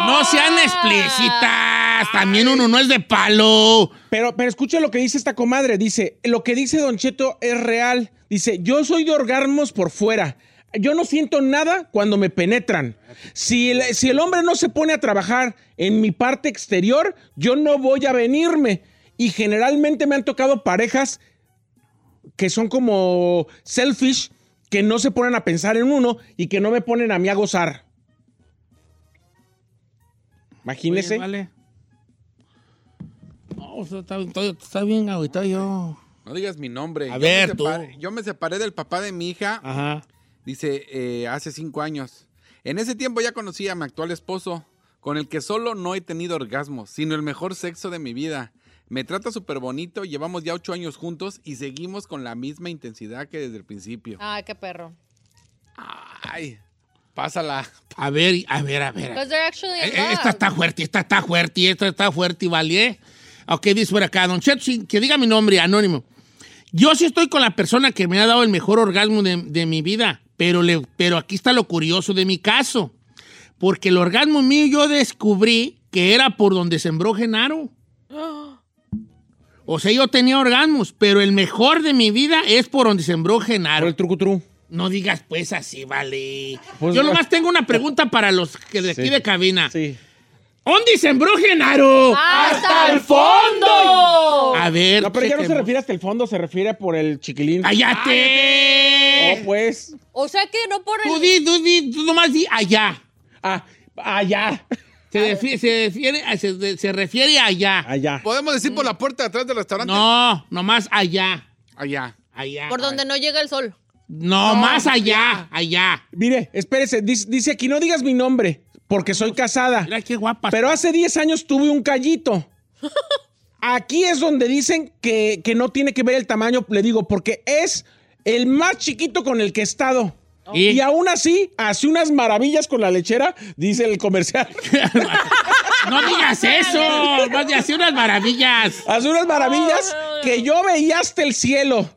Speaker 1: No sean explícitas. También uno no es de palo.
Speaker 4: Pero, pero escucha lo que dice esta comadre. Dice, lo que dice Don Cheto es real. Dice, yo soy de orgasmos por fuera. Yo no siento nada cuando me penetran. Si el, si el hombre no se pone a trabajar en mi parte exterior, yo no voy a venirme. Y generalmente me han tocado parejas que son como selfish, que no se ponen a pensar en uno y que no me ponen a mí a gozar. Imagínese.
Speaker 1: Oye, vale. No, o sea, está, está- está bien ahorita yo.
Speaker 2: No digas mi nombre.
Speaker 1: A
Speaker 2: Yo
Speaker 1: ver,
Speaker 2: me
Speaker 1: tú.
Speaker 2: separé- Yo me separé del papá de mi hija,
Speaker 4: Ajá.
Speaker 2: dice, eh, hace cinco años. En ese tiempo ya conocí a mi actual esposo, con el que solo no he tenido orgasmos, sino el mejor sexo de mi vida. Me trata súper bonito, llevamos ya ocho años juntos y seguimos con la misma intensidad que desde el principio.
Speaker 3: Ay, qué perro.
Speaker 2: Ay, pásala.
Speaker 1: A ver, a ver, a ver.
Speaker 3: Because they're actually in
Speaker 1: Eh, eh, Esta está fuerte, esta está fuerte, esta está fuerte, ¿vale? Ok, dice por acá, Don Cheto, sí, que diga mi nombre, anónimo. Yo sí estoy con la persona que me ha dado el mejor orgasmo de, de mi vida, pero, le, pero aquí está lo curioso de mi caso. Porque el orgasmo mío yo descubrí que era por donde sembró Genaro. O sea, yo tenía orgasmos, pero el mejor de mi vida es por donde sembró
Speaker 4: Por
Speaker 1: Genaro.
Speaker 4: el trucutru.
Speaker 1: No digas pues así, vale.
Speaker 4: Pues,
Speaker 1: yo
Speaker 4: no.
Speaker 1: nomás tengo una pregunta para los que de aquí
Speaker 4: Sí.
Speaker 1: de cabina.
Speaker 4: Sí.
Speaker 1: ¿Dónde sembró Genaro?
Speaker 3: ¡Hasta el fondo!
Speaker 1: A ver.
Speaker 4: No, pero ya no se
Speaker 1: chequemos.
Speaker 4: refiere hasta el fondo, se refiere por el chiquilín.
Speaker 1: ¡Cállate!
Speaker 4: Oh, pues.
Speaker 3: O sea que no por
Speaker 1: Tú
Speaker 3: el...
Speaker 1: di, tú di, tú nomás di allá.
Speaker 4: Ah, allá.
Speaker 1: Se, refi- se refiere, a- se, se refiere a allá.
Speaker 4: Allá.
Speaker 2: ¿Podemos decir por la puerta de atrás del restaurante?
Speaker 1: No, nomás allá.
Speaker 2: Allá.
Speaker 1: Allá.
Speaker 3: Por donde no llega el sol.
Speaker 1: No, más allá. Allá.
Speaker 4: Mire, espérese, dice, dice aquí, no digas mi nombre, porque soy casada.
Speaker 1: Mira qué guapa.
Speaker 4: Pero hace 10 años tuve un callito. Aquí es donde dicen que, que no tiene que ver el tamaño, le digo, porque es el más chiquito con el que he estado.
Speaker 1: ¿Y?
Speaker 4: Y aún así, hace unas maravillas con la lechera, dice el comercial.
Speaker 1: No digas eso. Más de así unas maravillas.
Speaker 4: Hace unas maravillas que yo veía hasta el cielo.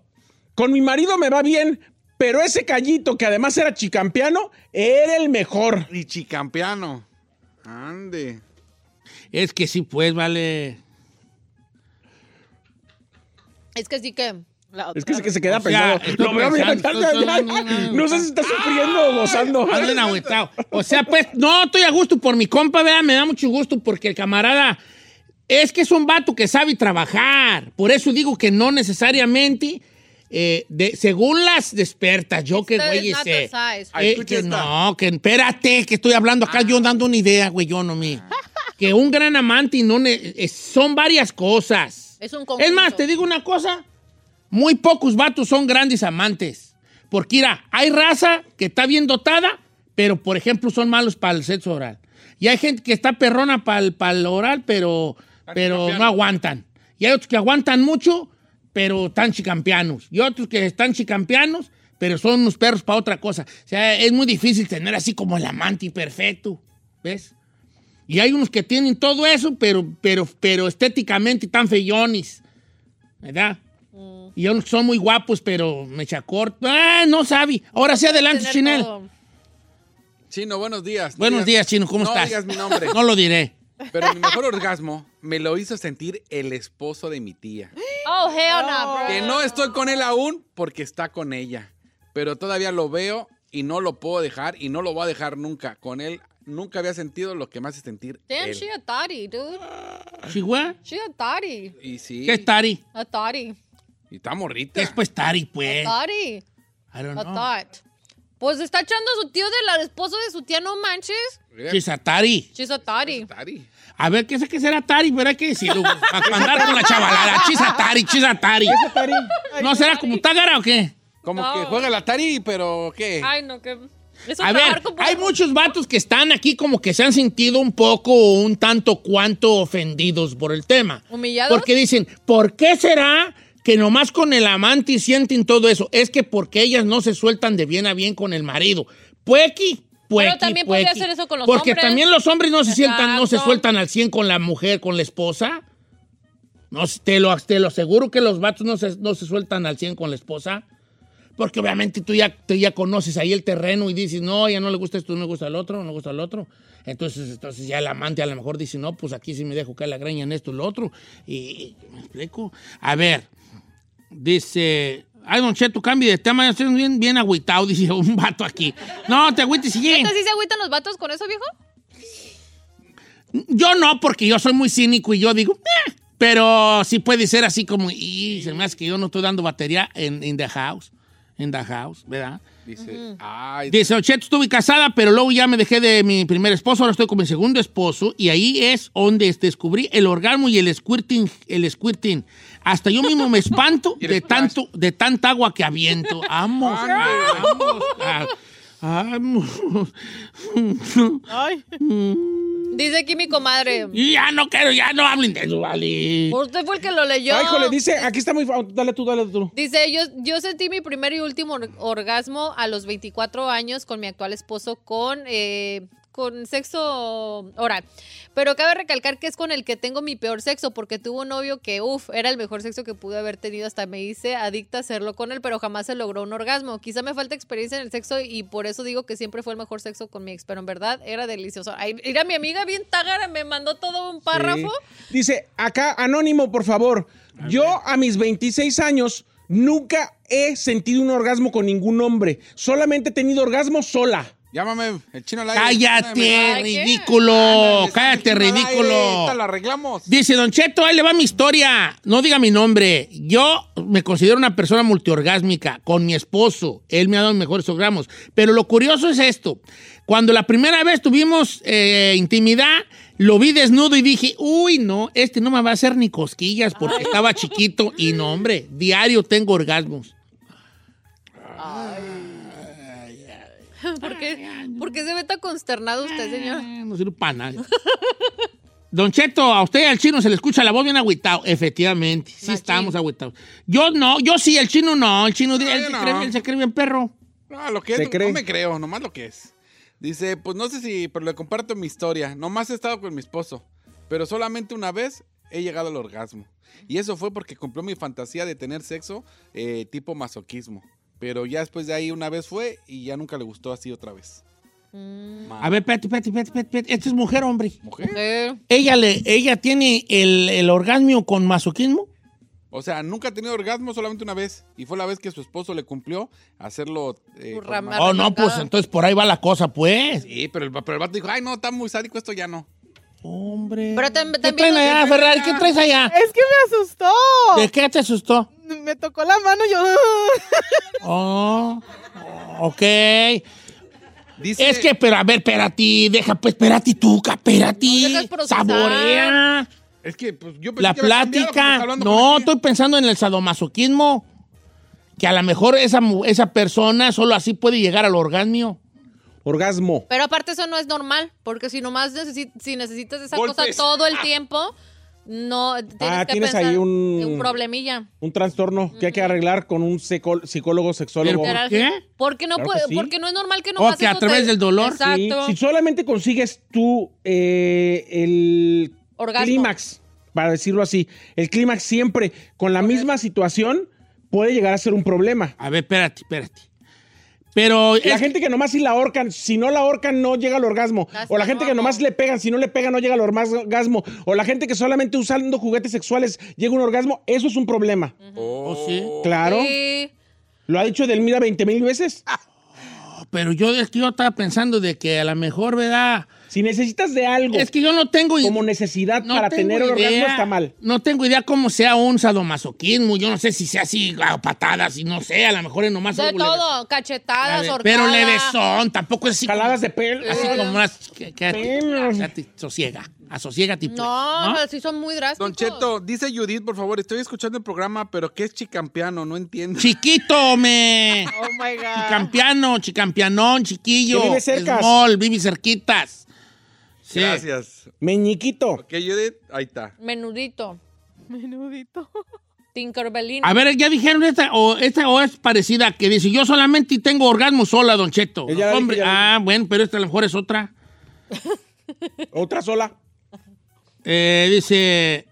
Speaker 4: Con mi marido me va bien, pero ese callito, que además era chicampiano, era el mejor.
Speaker 2: Y chicampiano. Ande.
Speaker 1: Es que sí, pues, vale.
Speaker 3: Es que sí que...
Speaker 4: Es que, es que se queda
Speaker 1: O sea,
Speaker 4: pensando. Lo veo bien,
Speaker 1: pensando,
Speaker 4: ya, ya, ya.
Speaker 1: no,
Speaker 4: sé si está sufriendo o gozando.
Speaker 1: Ando. O sea, pues, no, estoy a gusto por mi compa, vea, me da mucho gusto porque el camarada es que es un vato que sabe trabajar. Por eso digo que no necesariamente eh, de, según las expertas, yo que güey sé.
Speaker 3: size.
Speaker 2: Ay,
Speaker 1: Eh, que no, que espérate, que estoy hablando acá, yo dando una idea, güey, yo no me. Que un gran amante y no ne- es- son varias cosas.
Speaker 3: Es un
Speaker 1: Es
Speaker 3: conjunto.
Speaker 1: más, te digo una cosa, muy pocos vatos son grandes amantes. Porque mira, hay raza que está bien dotada, pero por ejemplo son malos para el sexo oral. Y hay gente que está perrona para el, para el oral, pero, pero no aguantan. Y hay otros que aguantan mucho, pero están chicampianos. Y otros que están chicampianos, pero son unos perros para otra cosa. O sea, es muy difícil tener así como el amante perfecto. ¿Ves? Y hay unos que tienen todo eso, pero, pero, pero estéticamente tan feyones. ¿Verdad? Y que son muy guapos, pero me corto. Ah, no sabe. Ahora sí, adelante, Chinel.
Speaker 3: todo.
Speaker 2: Chino, buenos días. No
Speaker 1: Buenos días, Chino. ¿Cómo
Speaker 2: no
Speaker 1: estás?
Speaker 2: digas mi nombre.
Speaker 1: No lo diré.
Speaker 2: Pero mi mejor orgasmo me lo hizo sentir el esposo de mi tía.
Speaker 3: Oh, hell no, bro.
Speaker 2: Que no estoy con él aún porque está con ella. Pero todavía lo veo y no lo puedo dejar y no lo voy a dejar nunca. Con él nunca había sentido lo que me hace sentir
Speaker 3: Damn,
Speaker 2: él.
Speaker 3: she a thotty, dude.
Speaker 1: Chihuahua.
Speaker 3: She a thotty.
Speaker 2: Y sí.
Speaker 1: ¿Qué es Tari?
Speaker 3: A thotty.
Speaker 2: Y está morrita.
Speaker 1: ¿Qué es pues Tari, pues?
Speaker 3: Thotty.
Speaker 1: I don't
Speaker 3: A
Speaker 1: know.
Speaker 3: thought. Pues está echando a su tío del esposo de su tía, no manches.
Speaker 1: She's a Tari.
Speaker 3: A.
Speaker 2: Tari.
Speaker 1: A ver, ¿qué sé que será Tari? Pero hay que decirlo. güey, Para andar con la chavalada. She's a Tari, a Tari. ¿No será como Tágara o qué?
Speaker 2: Como
Speaker 3: No.
Speaker 2: que juega la Tari, pero ¿qué?
Speaker 3: Ay, no, que. Eso
Speaker 1: A
Speaker 3: trabajar
Speaker 1: ver,
Speaker 3: con
Speaker 1: hay muchos vatos que están aquí como que se han sentido un poco o un tanto cuanto ofendidos por el tema.
Speaker 3: ¿Humillados?
Speaker 1: Porque dicen, ¿por qué será que nomás con el amante sienten todo eso? Es que porque ellas no se sueltan de bien a bien con el marido. Puequi, puequi,
Speaker 3: Pero también podría hacer eso con los
Speaker 1: Porque
Speaker 3: hombres.
Speaker 1: también los hombres no se sientan, no se sueltan al 100 con la mujer, con la esposa. No, te lo, te lo aseguro que los vatos no se, no se sueltan al 100 con la esposa. Porque obviamente tú ya, tú ya conoces ahí el terreno y dices, no, ya no le gusta esto, no le gusta el otro, no le gusta el otro. Entonces, entonces ya el amante a lo mejor dice, no, pues aquí sí me dejo caer la greña en esto y lo otro. Y, ¿me explico? A ver, dice, ay, don Cheto, cambie de tema, ya estoy bien, bien agüitado, dice un vato aquí. No, te agüites, sigue.
Speaker 3: ¿Neta sí se agüitan los vatos con eso, viejo?
Speaker 1: Yo no, porque yo soy muy cínico y yo digo, "Eh", pero sí puede ser así como, y se me hace que yo no estoy dando batería en in the house, en the house, ¿verdad?
Speaker 2: Dice, ay,
Speaker 1: Dice, Ocheto, estuve casada, pero luego ya me dejé de mi primer esposo, ahora estoy con mi segundo esposo, y ahí es donde descubrí el orgasmo y el squirting, el squirting. Hasta yo mismo me espanto de tanto, de tanta agua que aviento. Amo, amo, ah, amo.
Speaker 5: Ay.
Speaker 3: Dice aquí mi comadre.
Speaker 1: Ya no quiero, ya no hablen de eso, vale.
Speaker 3: Usted fue el que lo leyó.
Speaker 4: Ay, híjole, dice, aquí está muy... Dale tú, dale tú.
Speaker 3: Dice, yo, yo sentí mi primer y último or- orgasmo a los 24 años con mi actual esposo con, eh, con sexo oral. Pero cabe recalcar que es con el que tengo mi peor sexo porque tuvo un novio que, uff, era el mejor sexo que pude haber tenido. Hasta me hice adicta a hacerlo con él, pero jamás se logró un orgasmo. Quizá me falta experiencia en el sexo y por eso digo que siempre fue el mejor sexo con mi ex, pero en verdad era delicioso. Ay, Mira, mi amiga bien tágara me mandó todo un párrafo.
Speaker 4: Sí. Dice, acá, anónimo, por favor. Yo a mis 26 años nunca he sentido un orgasmo con ningún hombre. Solamente he tenido orgasmo sola.
Speaker 2: Llámame el chino al aire.
Speaker 1: Cállate,
Speaker 3: Ay, ¿qué?
Speaker 1: ridículo.
Speaker 2: Ándale,
Speaker 1: Cállate,
Speaker 2: el chino al aire,
Speaker 1: ridículo.
Speaker 2: ahorita la arreglamos.
Speaker 1: Dice Don Cheto, ahí le va mi historia. No diga mi nombre. Yo me considero una persona multiorgásmica con mi esposo. Él me ha dado mejores orgasmos. Pero lo curioso es esto. Cuando la primera vez tuvimos eh, intimidad, lo vi desnudo y dije, uy, no, este no me va a hacer ni cosquillas porque estaba chiquito. Y no, hombre, diario tengo orgasmos.
Speaker 3: ¿Por qué, por qué se ve tan consternado usted, señor?
Speaker 1: No sirve para nada. Don Cheto, a usted y al chino se le escucha la voz bien agüitado. Efectivamente, sí
Speaker 3: Machín.
Speaker 1: estamos agüitados. Yo no, yo sí, el chino no. El chino,
Speaker 2: No,
Speaker 1: él, se
Speaker 2: no.
Speaker 1: cree, él se cree bien perro.
Speaker 2: No, lo que
Speaker 4: Se
Speaker 2: es,
Speaker 4: cree.
Speaker 2: no me creo, nomás lo que es. Dice, pues no sé si, pero le comparto mi historia. Nomás he estado con mi esposo, pero solamente una vez he llegado al orgasmo. Y eso fue porque cumplió mi fantasía de tener sexo eh, tipo masoquismo. Pero ya después de ahí una vez fue y ya nunca le gustó así otra vez. Ma-
Speaker 1: A ver, espérate, espérate, espérate, espérate, espérate. Esta es mujer, hombre.
Speaker 2: ¿Mujer?
Speaker 3: Eh,
Speaker 1: ¿Ella, le, ella tiene el, el orgasmo con masoquismo?
Speaker 2: O sea, nunca ha tenido orgasmo solamente una vez. Y fue la vez que su esposo le cumplió hacer,lo eh,
Speaker 1: Oh, no, pues entonces por ahí va la cosa, pues.
Speaker 2: Sí, pero el, pero el vato dijo, ay, no, está muy sádico, esto ya no.
Speaker 1: Hombre.
Speaker 3: Pero tam-
Speaker 1: ¿Qué traen allá, Ferrari? ¿Qué traes allá?
Speaker 5: Es que me asustó.
Speaker 1: ¿De qué te asustó?
Speaker 5: me tocó la mano, yo.
Speaker 1: Oh, ok.
Speaker 2: Dice,
Speaker 1: Es que, pero a ver, espérate, deja, pues, espérate tú, espérate.
Speaker 3: No.
Speaker 1: Saborea
Speaker 2: Es que pues, yo pensé
Speaker 1: la
Speaker 2: que
Speaker 1: plática. No, estoy pensando en el sadomasoquismo. Que a lo mejor esa, esa persona solo así puede llegar al orgasmo.
Speaker 4: Orgasmo.
Speaker 3: Pero aparte eso no es normal, porque si nomás necesi- si necesitas esa
Speaker 2: Golpes.
Speaker 3: cosa todo el tiempo, no tienes
Speaker 4: Ah,
Speaker 3: que
Speaker 4: tienes ahí un-
Speaker 3: un problemilla.
Speaker 4: Un trastorno que hay que arreglar con un psicólogo sexólogo.
Speaker 3: Literal.
Speaker 1: qué?
Speaker 3: Porque no
Speaker 4: Claro
Speaker 3: puede,
Speaker 4: que sí.
Speaker 3: porque no es normal que
Speaker 1: O
Speaker 3: nomás
Speaker 1: que a
Speaker 3: eso
Speaker 1: través
Speaker 3: te-
Speaker 1: del dolor.
Speaker 4: Sí,
Speaker 3: Exacto.
Speaker 4: Si solamente consigues tú eh, el
Speaker 3: Orgasmo.
Speaker 4: clímax, para decirlo así, el clímax siempre con la misma situación puede llegar a ser un problema.
Speaker 1: A ver, espérate, espérate. Pero
Speaker 4: La
Speaker 1: es-
Speaker 4: gente que nomás si la ahorcan, si no la ahorcan no llega al orgasmo.
Speaker 3: Ah,
Speaker 4: O la gente
Speaker 3: no,
Speaker 4: que nomás
Speaker 3: no.
Speaker 4: le pegan, si no le pegan no llega al orgasmo. O la gente que solamente usando juguetes sexuales llega a un orgasmo, eso es un problema.
Speaker 1: Oh, sí.
Speaker 4: Claro.
Speaker 3: Sí.
Speaker 4: Lo ha dicho Delmira 20 mil veces.
Speaker 1: Pero yo, es que yo estaba pensando de que a lo mejor, ¿verdad?
Speaker 4: Si necesitas de algo
Speaker 1: Es que yo no tengo i-
Speaker 4: como necesidad
Speaker 1: no
Speaker 4: para tener orgasmo
Speaker 1: idea.
Speaker 4: está mal.
Speaker 1: No tengo idea cómo sea un sadomasoquismo. Yo no sé si sea así a patadas y no sé, a lo mejor es nomás
Speaker 3: De todo, cachetadas,
Speaker 1: leve-
Speaker 3: horcadas.
Speaker 1: Pero levesón, tampoco es así.
Speaker 4: Jaladas de pelo.
Speaker 1: Así como unas. Que, que- que- sosiega. Asosiega tipo.
Speaker 3: No, sí son muy drásticos.
Speaker 2: Don Cheto, dice Judith, por favor, estoy escuchando el programa, pero ¿qué es chicampiano? No entiendo.
Speaker 1: Chiquito, me.
Speaker 5: Oh my God.
Speaker 1: Chicampiano, chicampianón, chiquillo.
Speaker 4: Que vive.
Speaker 1: Small, vive cerquitas. Sí.
Speaker 2: Gracias.
Speaker 4: Meñiquito.
Speaker 2: Ok, Judith, ahí está.
Speaker 3: Menudito.
Speaker 5: Menudito.
Speaker 3: Tinkerbellino.
Speaker 1: A ver, ya dijeron esta o esta o es parecida que dice, yo solamente tengo orgasmo sola, Don Cheto.
Speaker 4: Dije,
Speaker 1: Hombre,
Speaker 4: la
Speaker 1: ah, bueno, pero esta a lo mejor es otra.
Speaker 4: Otra sola.
Speaker 1: Eh, dice,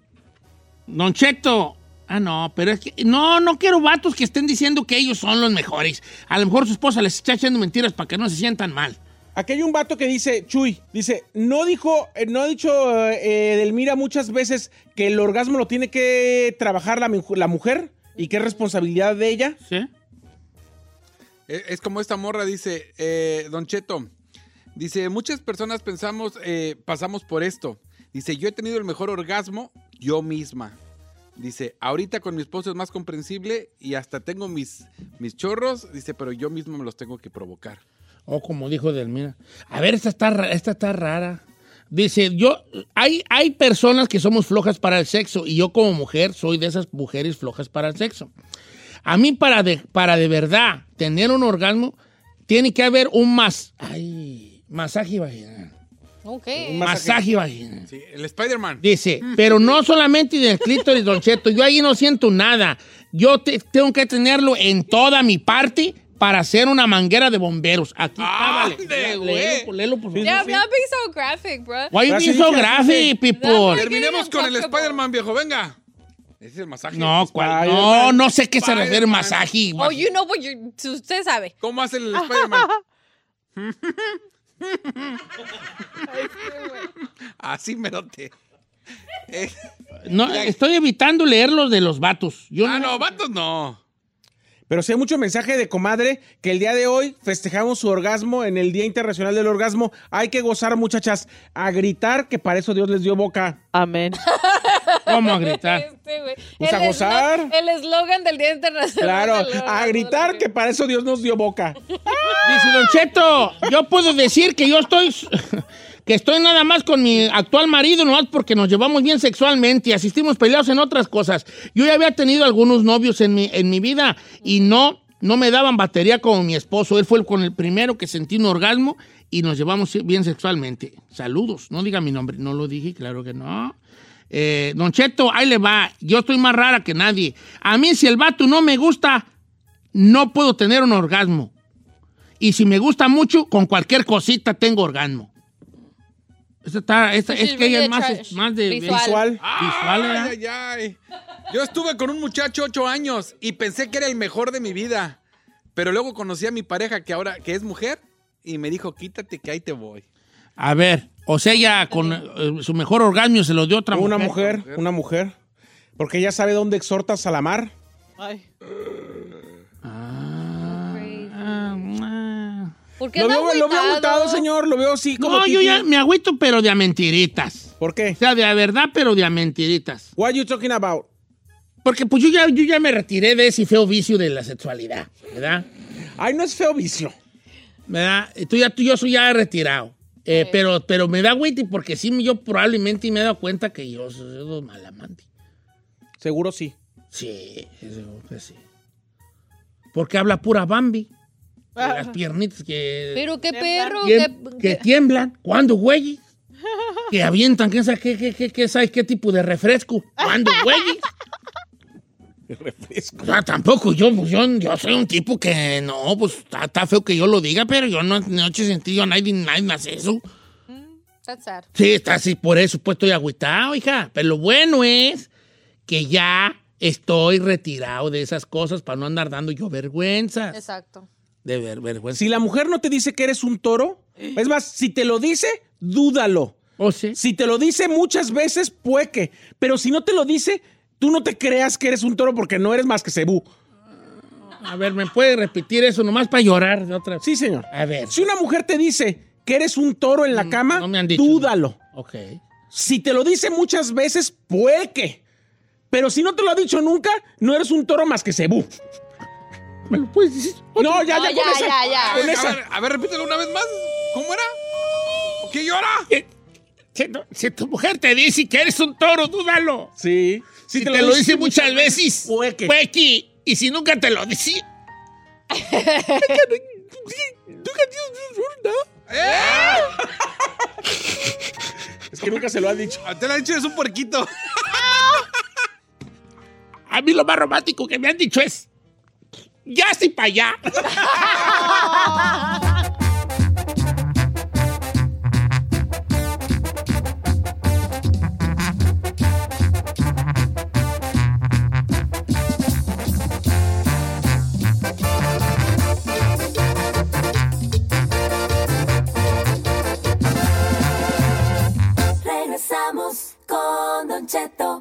Speaker 1: Don Cheto. Ah, no, pero es que. No, no quiero vatos que estén diciendo que ellos son los mejores. A lo mejor su esposa les está echando mentiras para que no se sientan mal.
Speaker 4: Aquí hay un vato que dice, Chuy, dice, no dijo, eh, no ha dicho eh, Delmira muchas veces que el orgasmo lo tiene que trabajar la, mu- la mujer y que es responsabilidad de ella.
Speaker 1: ¿Sí?
Speaker 2: Eh, Es como esta morra dice, eh, Don Cheto, dice, muchas personas pensamos, eh, pasamos por esto. Dice, yo he tenido el mejor orgasmo yo misma. Dice, ahorita con mi esposo es más comprensible y hasta tengo mis, mis chorros, dice, pero yo mismo me los tengo que provocar.
Speaker 1: O como dijo Delmira. A ver, esta está, esta está rara. Dice, yo, hay, hay personas que somos flojas para el sexo y yo como mujer soy de esas mujeres flojas para el sexo. A mí para de, para de verdad tener un orgasmo tiene que haber un más, ay, masaje vaginal.
Speaker 3: Ok.
Speaker 1: Masaje vaginal.
Speaker 2: Sí, el Spider-Man.
Speaker 1: Dice, pero no solamente del clítoris, Don Cheto, yo ahí no siento nada. Yo te- tengo que tenerlo en toda mi parte para hacer una manguera de bomberos. Aquí está, vale.
Speaker 2: ¡Ande,
Speaker 1: Léelo, por favor.
Speaker 3: Yeah, not being so graphic, bro.
Speaker 1: Why you
Speaker 4: Así
Speaker 1: being so graphic, people?
Speaker 2: Terminemos con el. Spider-Man, viejo, venga. Ese es el masaje.
Speaker 1: No, ¿cuál? No, no sé qué se refiere
Speaker 2: Spider-Man.
Speaker 1: masaje.
Speaker 3: Oh, you know what you... Usted sabe.
Speaker 2: ¿Cómo hace el Spider-Man? Así me noté. Eh,
Speaker 1: No, estoy evitando leer los de los vatos. Yo
Speaker 2: ah,
Speaker 1: no,
Speaker 2: no, vatos no.
Speaker 4: Pero sí hay mucho mensaje de comadre que el día de hoy festejamos su orgasmo en el Día Internacional del Orgasmo. Hay que gozar, muchachas, a gritar que para eso Dios les dio boca.
Speaker 5: Amén.
Speaker 1: ¿Cómo a gritar?
Speaker 3: Este.
Speaker 4: Pues
Speaker 3: El
Speaker 4: a gozar.
Speaker 3: El eslogan del Día Internacional.
Speaker 4: Claro,
Speaker 3: del
Speaker 4: a gritar que para eso Dios nos dio boca.
Speaker 1: Dice Don Cheto, yo puedo decir que yo estoy, que estoy nada más con mi actual marido, nomás porque nos llevamos bien sexualmente y asistimos peleados en otras cosas. Yo ya había tenido algunos novios en mi, en mi vida y no, no me daban batería como mi esposo. Él fue el- con el primero que sentí un orgasmo y nos llevamos bien sexualmente. Saludos, no diga mi nombre, no lo dije, claro que no. Eh, don Cheto, ahí le va. Yo estoy más rara que nadie. A mí, si el vato no me gusta, no puedo tener un orgasmo. Y si me gusta mucho, con cualquier cosita tengo orgasmo. Esta está, esta- es que ella es más, más de
Speaker 3: Visual.
Speaker 4: Visual.
Speaker 1: Visual, ¿verdad?
Speaker 2: Ay, ay, ay. Yo estuve con un muchacho ocho años y pensé que era el mejor de mi vida. Pero luego conocí a mi pareja que ahora que es mujer y me dijo, quítate que ahí te voy.
Speaker 1: A ver, o sea, ella con eh, su mejor orgasmo se lo dio otra
Speaker 4: Una
Speaker 1: mujer.
Speaker 4: mujer, una mujer. Porque ella sabe dónde exhortas a la mar.
Speaker 5: Ay.
Speaker 3: ¿Por qué
Speaker 4: Lo
Speaker 3: anda
Speaker 4: veo, lo veo
Speaker 3: agüitado?
Speaker 4: señor. Lo veo así como
Speaker 1: No, yo ya me agüito, pero de a mentiritas.
Speaker 4: ¿Por qué?
Speaker 1: O sea, de a verdad, pero de a mentiritas.
Speaker 4: What are you talking about?
Speaker 1: Porque pues yo ya, yo ya me retiré de ese feo vicio de la sexualidad, ¿verdad?
Speaker 4: Ay, no es feo vicio.
Speaker 1: ¿Verdad? Tú ya, tú, yo soy ya retirado. Eh, pero, pero me da güey porque sí, yo probablemente me he dado cuenta que yo soy malamante.
Speaker 4: Seguro sí.
Speaker 1: Sí, seguro que sí. Porque habla pura Bambi. Las piernitas que,
Speaker 3: Pero qué perro, qué-
Speaker 1: que tiemblan. ¿Cuándo, güey? Que avientan, ¿quién sabe qué, qué, qué, qué, qué tipo de refresco? ¿Cuándo, güey?
Speaker 4: Refresco.
Speaker 1: O sea, tampoco yo, pues yo, yo soy un tipo que no, pues está, está feo que yo lo diga, pero yo no, no he sentido a nadie, nadie me hace eso.
Speaker 3: That's sad.
Speaker 1: Sí, está así, por eso pues estoy agüitado, hija. Pero lo bueno es que ya estoy retirado de esas cosas para no andar dando yo vergüenzas.
Speaker 3: Exacto.
Speaker 1: De ver, vergüenza.
Speaker 4: Si la mujer no te dice que eres un toro, es más, si te lo dice, dúdalo.
Speaker 1: ¿O sí?
Speaker 4: Si te lo dice muchas veces, pueque. Pero si no te lo dice, tú no te creas que eres un toro porque no eres más que cebú.
Speaker 1: A ver, ¿me puede repetir eso nomás para llorar de otra vez?
Speaker 4: Sí, señor.
Speaker 1: A ver.
Speaker 4: Si una mujer te dice que eres un toro en la cama,
Speaker 1: no me han dicho.
Speaker 4: dúdalo.
Speaker 1: Ok.
Speaker 4: Si te lo dice muchas veces, pueque. Pero si no te lo ha dicho nunca, no eres un toro más que cebú.
Speaker 1: ¿Me lo puedes decir?
Speaker 4: No, ya,
Speaker 3: No,
Speaker 4: ya,
Speaker 3: ya,
Speaker 4: con esa.
Speaker 3: ya, ya.
Speaker 2: A
Speaker 4: Con
Speaker 2: ver,
Speaker 4: esa.
Speaker 2: a ver, a ver, repítelo una vez más. ¿Cómo era? ¿Qué llora?
Speaker 1: Eh, Si, no- si tu mujer te dice que eres un toro, dúdalo.
Speaker 4: Sí.
Speaker 1: Si, te, lo dice muchas veces,
Speaker 4: pueque.
Speaker 1: puequi. Y si nunca te lo dice...
Speaker 4: Es que nunca se lo ha dicho.
Speaker 2: Te lo han dicho, es un puerquito.
Speaker 1: A mí lo más romántico que me han dicho es... Ya estoy para allá.
Speaker 6: Regresamos con Don Cheto.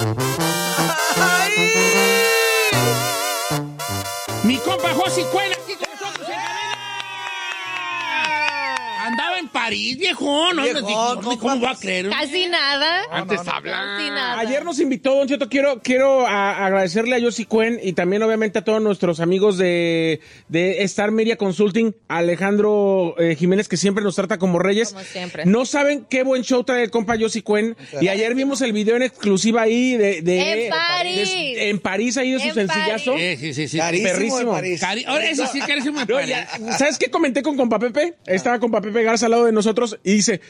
Speaker 1: Mm-hmm. París, viejón. No,
Speaker 7: Viejón,
Speaker 1: no, no,
Speaker 7: compa,
Speaker 1: ¿Cómo va a creer?
Speaker 3: Casi nada.
Speaker 1: Antes
Speaker 3: Casi
Speaker 1: habla.
Speaker 3: nada.
Speaker 4: Ayer nos invitó, Don Cheto. Quiero, quiero a- agradecerle a Yossi Cuen y también, obviamente, a todos nuestros amigos de, de Star Media Consulting, a Alejandro eh, Jiménez, que siempre nos trata como reyes.
Speaker 3: Como siempre.
Speaker 4: No saben qué buen show trae el compa Yossi Cuen. Y ayer vimos el video en exclusiva ahí de. de-
Speaker 3: En París.
Speaker 4: de- en París, ahí de su
Speaker 3: En
Speaker 4: sencillazo.
Speaker 1: Sí, sí, sí. sí.
Speaker 7: Carísimo
Speaker 4: perrísimo.
Speaker 7: de París.
Speaker 1: Cari- Ahora, eso sí, carísimo de
Speaker 4: No,
Speaker 1: París.
Speaker 4: ya, ¿Sabes qué comenté con compa Pepe? Estaba compa Pepe Garza al lado de nosotros y dice,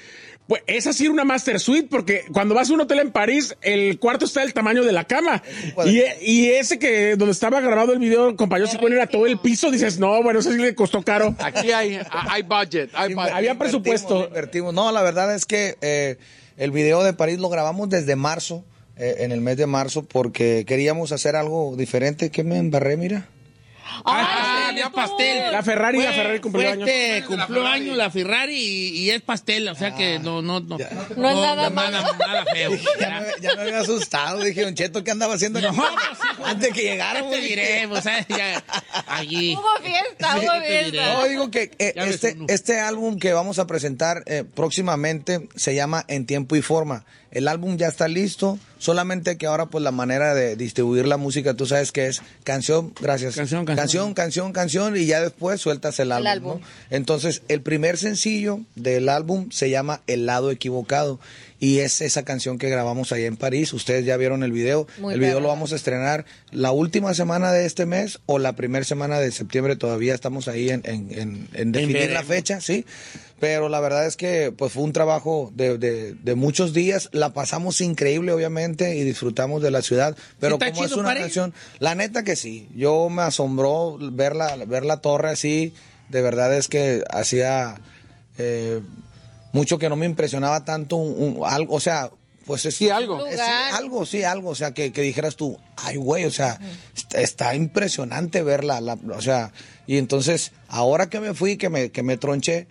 Speaker 4: pues esa sí era una master suite porque cuando vas a un hotel en París, el cuarto está del tamaño de la cama. Y, y ese que donde estaba grabado el video, compa, yo se pone era todo el piso, dices, no, bueno, eso sí le costó caro.
Speaker 2: Aquí hay, hay budget. Hay budget.
Speaker 4: Había presupuesto.
Speaker 7: invertimos. No, la verdad es que eh, el video de París lo grabamos desde marzo, eh, en el mes de marzo, porque queríamos hacer algo diferente. que me embarré, mira?
Speaker 1: Ah, había pastel.
Speaker 4: La Ferrari, la Ferrari cumplió
Speaker 1: fue
Speaker 4: años.
Speaker 1: este, cumplió años la Ferrari y, y es pastel, o sea que no, no, no.
Speaker 3: No es nada
Speaker 1: nada, nada feo.
Speaker 7: Ya me, ya me había asustado. Dije, Don Cheto, ¿qué andaba haciendo?
Speaker 1: No, pues,
Speaker 7: Antes que
Speaker 1: Ya
Speaker 7: llegáramos.
Speaker 1: te diré, pues, ¿sabes? Ya, allí.
Speaker 3: Hubo fiesta,
Speaker 1: Sí,
Speaker 3: hubo fiesta.
Speaker 7: No, digo que eh, este, este álbum que vamos a presentar eh, próximamente se llama En Tiempo y Forma. El álbum ya está listo, solamente que ahora pues la manera de distribuir la música, tú sabes que es canción, gracias.
Speaker 1: Canción, canción.
Speaker 7: canción, canción, canción, y ya después sueltas el álbum.
Speaker 3: álbum.
Speaker 7: ¿no? Entonces, el primer sencillo del álbum se llama El lado equivocado. Y es esa canción que grabamos allá en París. Ustedes ya vieron el video.
Speaker 3: Muy
Speaker 7: el video lo vamos a estrenar la última semana de este mes o la primera semana de septiembre. Todavía estamos ahí en, en- en- en definir la fecha, sí. Pero la verdad es que pues fue un trabajo de, de- de muchos días. La pasamos increíble, obviamente, y disfrutamos de la ciudad. Pero
Speaker 1: ¿Está
Speaker 7: como es una
Speaker 1: París?
Speaker 7: canción, la neta que sí. Yo me asombró ver la, ver la torre así. De verdad es que hacía eh, mucho que no me impresionaba tanto un, un- algo, o sea, pues es
Speaker 2: Sí, algo.
Speaker 7: es- algo, sí, algo, o sea, que, que dijeras tú, ay, güey, o sea, está, está impresionante verla, la, o sea, y entonces, ahora que me fui, que me, que me tronché,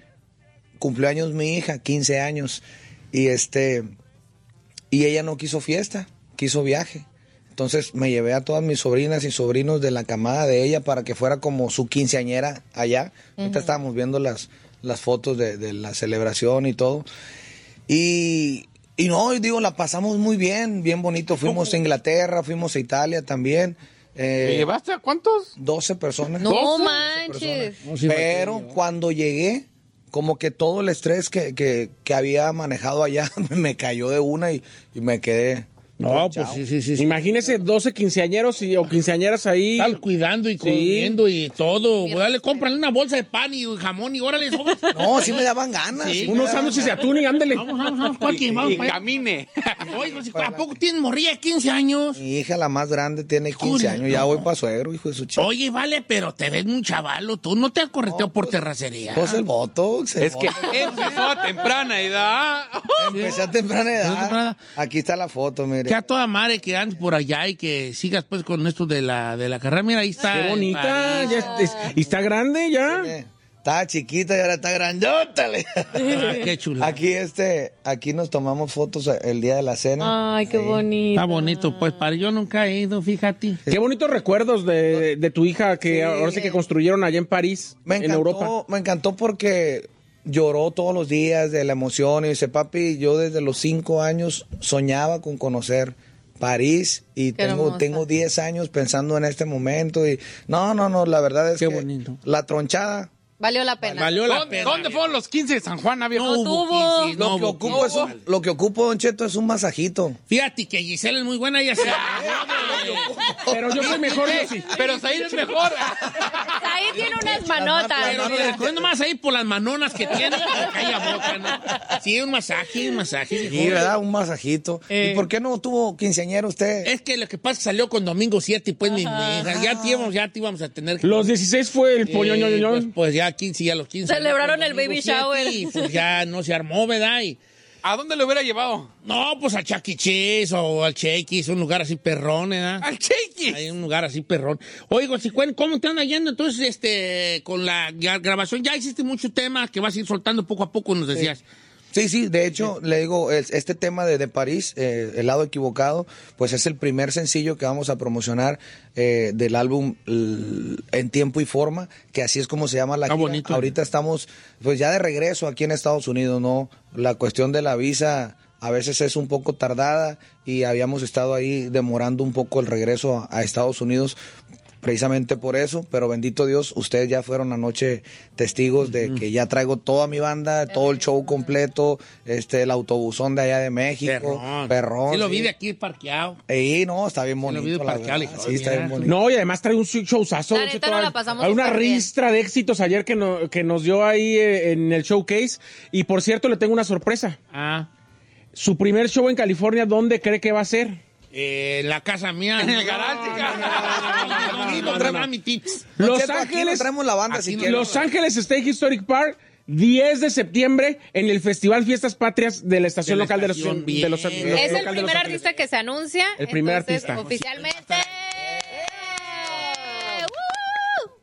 Speaker 7: cumplió años mi hija, 15 años, y este, y ella no quiso fiesta, quiso viaje. Entonces me llevé a todas mis sobrinas y sobrinos de la camada de ella para que fuera como su quinceañera allá. Ahorita estábamos viendo las, las fotos de, de la celebración y todo. Y, y no, digo, la pasamos muy bien, bien bonito. Fuimos a Inglaterra, fuimos a Italia también.
Speaker 2: ¿Te
Speaker 7: Eh,
Speaker 2: llevaste a cuántos?
Speaker 7: 12 personas.
Speaker 3: No manches.
Speaker 7: Pero cuando llegué, como que todo el estrés que, que, que había manejado allá me cayó de una y, y me quedé.
Speaker 1: No, pues sí, sí, sí.
Speaker 4: Imagínese 12 quinceañeros y, o quinceañeras ahí.
Speaker 1: Están cuidando y
Speaker 4: Sí.
Speaker 1: comiendo y todo. Dale, compran una bolsa de pan y jamón y órale. sobres.
Speaker 7: No, sí me daban ganas.
Speaker 1: Sí.
Speaker 7: sí me
Speaker 4: Unos
Speaker 7: daban
Speaker 4: sándwiches de atún y ándele.
Speaker 1: Vamos, vamos, vamos. ¿cuál que vamos
Speaker 2: Y
Speaker 1: allá?
Speaker 2: camine.
Speaker 1: Oye, pues, ¿a poco tienes morrilla de 15 años?
Speaker 7: Mi hija, la más grande, tiene 15
Speaker 1: Híjole,
Speaker 7: años. Ya voy para suegro, hijo de su chico.
Speaker 1: Oye, vale, pero te ves muy chavalo. Tú no te has correteado por terracería.
Speaker 7: Pues el botox. el
Speaker 2: Es que
Speaker 7: botox.
Speaker 2: empezó a temprana edad.
Speaker 7: Empecé a temprana edad. Aquí está la foto, mire.
Speaker 1: Que a toda madre que andes por allá y que sigas pues con esto de la, de la carrera. Mira, ahí está.
Speaker 4: Qué bonita.
Speaker 1: París.
Speaker 4: Ya es- es- y está grande ya.
Speaker 7: Eh, Estaba chiquita y ahora está grandota. le-
Speaker 1: Ah, qué chula.
Speaker 7: Aquí este, aquí nos tomamos fotos el día de la cena.
Speaker 3: Ay, qué bonito.
Speaker 1: Está bonito, pues, para yo nunca he ido, fíjate.
Speaker 4: Qué bonitos recuerdos de, de tu hija que
Speaker 7: Sí.
Speaker 4: ahora sí que construyeron allá en París,
Speaker 7: Me
Speaker 4: en Europa.
Speaker 7: me encantó porque lloró todos los días de la emoción y dice, papi, yo desde los cinco años soñaba con conocer París y
Speaker 3: Qué
Speaker 7: tengo,
Speaker 3: hermosa.
Speaker 7: tengo 10 años pensando en este momento y no, no, no, la verdad es
Speaker 1: Qué
Speaker 7: que
Speaker 1: bonito.
Speaker 7: la tronchada
Speaker 3: Valió la pena.
Speaker 1: Valió la
Speaker 2: ¿Dónde,
Speaker 1: pena.
Speaker 2: dónde fueron los 15 de San Juan, viejo?
Speaker 1: No hubo
Speaker 3: tuvo.
Speaker 1: 15,
Speaker 7: lo,
Speaker 1: no
Speaker 7: que
Speaker 1: hubo
Speaker 7: ocupo es
Speaker 1: 15.
Speaker 7: un- lo que ocupo, Don Cheto, es un masajito.
Speaker 1: Fíjate que Giselle es muy buena, ella se
Speaker 4: Pero yo soy mejor yo sí.
Speaker 2: Pero Said es mejor.
Speaker 3: Ahí tiene unas manotas.
Speaker 1: Pero le recomiendo más ahí por las manonas que tiene calla boca, ¿no? Sí, un masaje, un masaje.
Speaker 7: Sí. ¿verdad? Un masajito.
Speaker 1: Eh.
Speaker 7: ¿Y por qué no tuvo quinceañero usted?
Speaker 1: Es que lo que pasa es que salió con Domingo 7 y pues mi hija, ya te íbamos, ya te íbamos a tener que...
Speaker 4: Los 16 fue el
Speaker 1: Eh,
Speaker 4: poñoñoñoñón.
Speaker 1: pues, pues ya 15, ya los 15.
Speaker 3: Celebraron el baby
Speaker 1: Domingo 7
Speaker 3: shower.
Speaker 1: Y pues ya no se armó, ¿verdad? Y,
Speaker 2: ¿A dónde lo hubiera llevado?
Speaker 1: no, pues al Chuck E. O al Shakey's, un lugar así perrón, ¿verdad?
Speaker 2: Al Cheiki.
Speaker 1: Hay un lugar así perrón. Oigo, si cuen- ¿cómo te anda yendo entonces este con la gra- grabación? Ya hiciste mucho tema que vas a ir soltando poco a poco, nos decías.
Speaker 7: Sí, sí, de hecho, le digo, es- este tema de, de París, eh, El lado equivocado, pues es el primer sencillo que vamos a promocionar eh, del álbum En tiempo y forma, que así es como se llama la gira.
Speaker 1: bonito.
Speaker 7: Ahorita estamos, pues ya de regreso aquí en Estados Unidos, ¿no? La cuestión de la visa a veces es un poco tardada y habíamos estado ahí demorando un poco el regreso a, a Estados Unidos precisamente por eso, pero bendito Dios, ustedes ya fueron anoche testigos de que ya traigo toda mi banda, todo el show completo, este, el autobusón de allá de México,
Speaker 1: Perrón.
Speaker 7: perrón.
Speaker 1: Sí, lo vi de aquí parqueado.
Speaker 7: Ey, no, está bien
Speaker 1: lo vi
Speaker 7: bonito.
Speaker 1: parqueado,
Speaker 7: verdad.
Speaker 1: hijo,
Speaker 7: Sí, está bien bonito.
Speaker 4: No, y además trae un showzazo.
Speaker 3: La
Speaker 4: Hay-
Speaker 3: pasamos
Speaker 4: Hay una ristra de éxitos ayer que, no- que nos dio ahí eh, en el showcase. Y por cierto, le tengo una sorpresa.
Speaker 1: Ah,
Speaker 4: Su primer show en California, ¿dónde cree que va a ser?
Speaker 1: Eh, la casa mía.
Speaker 2: En el garage,
Speaker 1: no, mi tips.
Speaker 4: Los Ángeles.
Speaker 7: traemos la banda si.
Speaker 4: Los Ángeles State Historic Park, 10 de septiembre, en el Festival Fiestas Patrias de la estación
Speaker 1: De la
Speaker 4: local de los,
Speaker 1: estación,
Speaker 4: de los-
Speaker 1: bien.
Speaker 4: de los
Speaker 3: Es el
Speaker 4: local de Los
Speaker 3: primer artista que se anuncia.
Speaker 4: El primer
Speaker 3: entonces,
Speaker 4: artista.
Speaker 3: Oficialmente.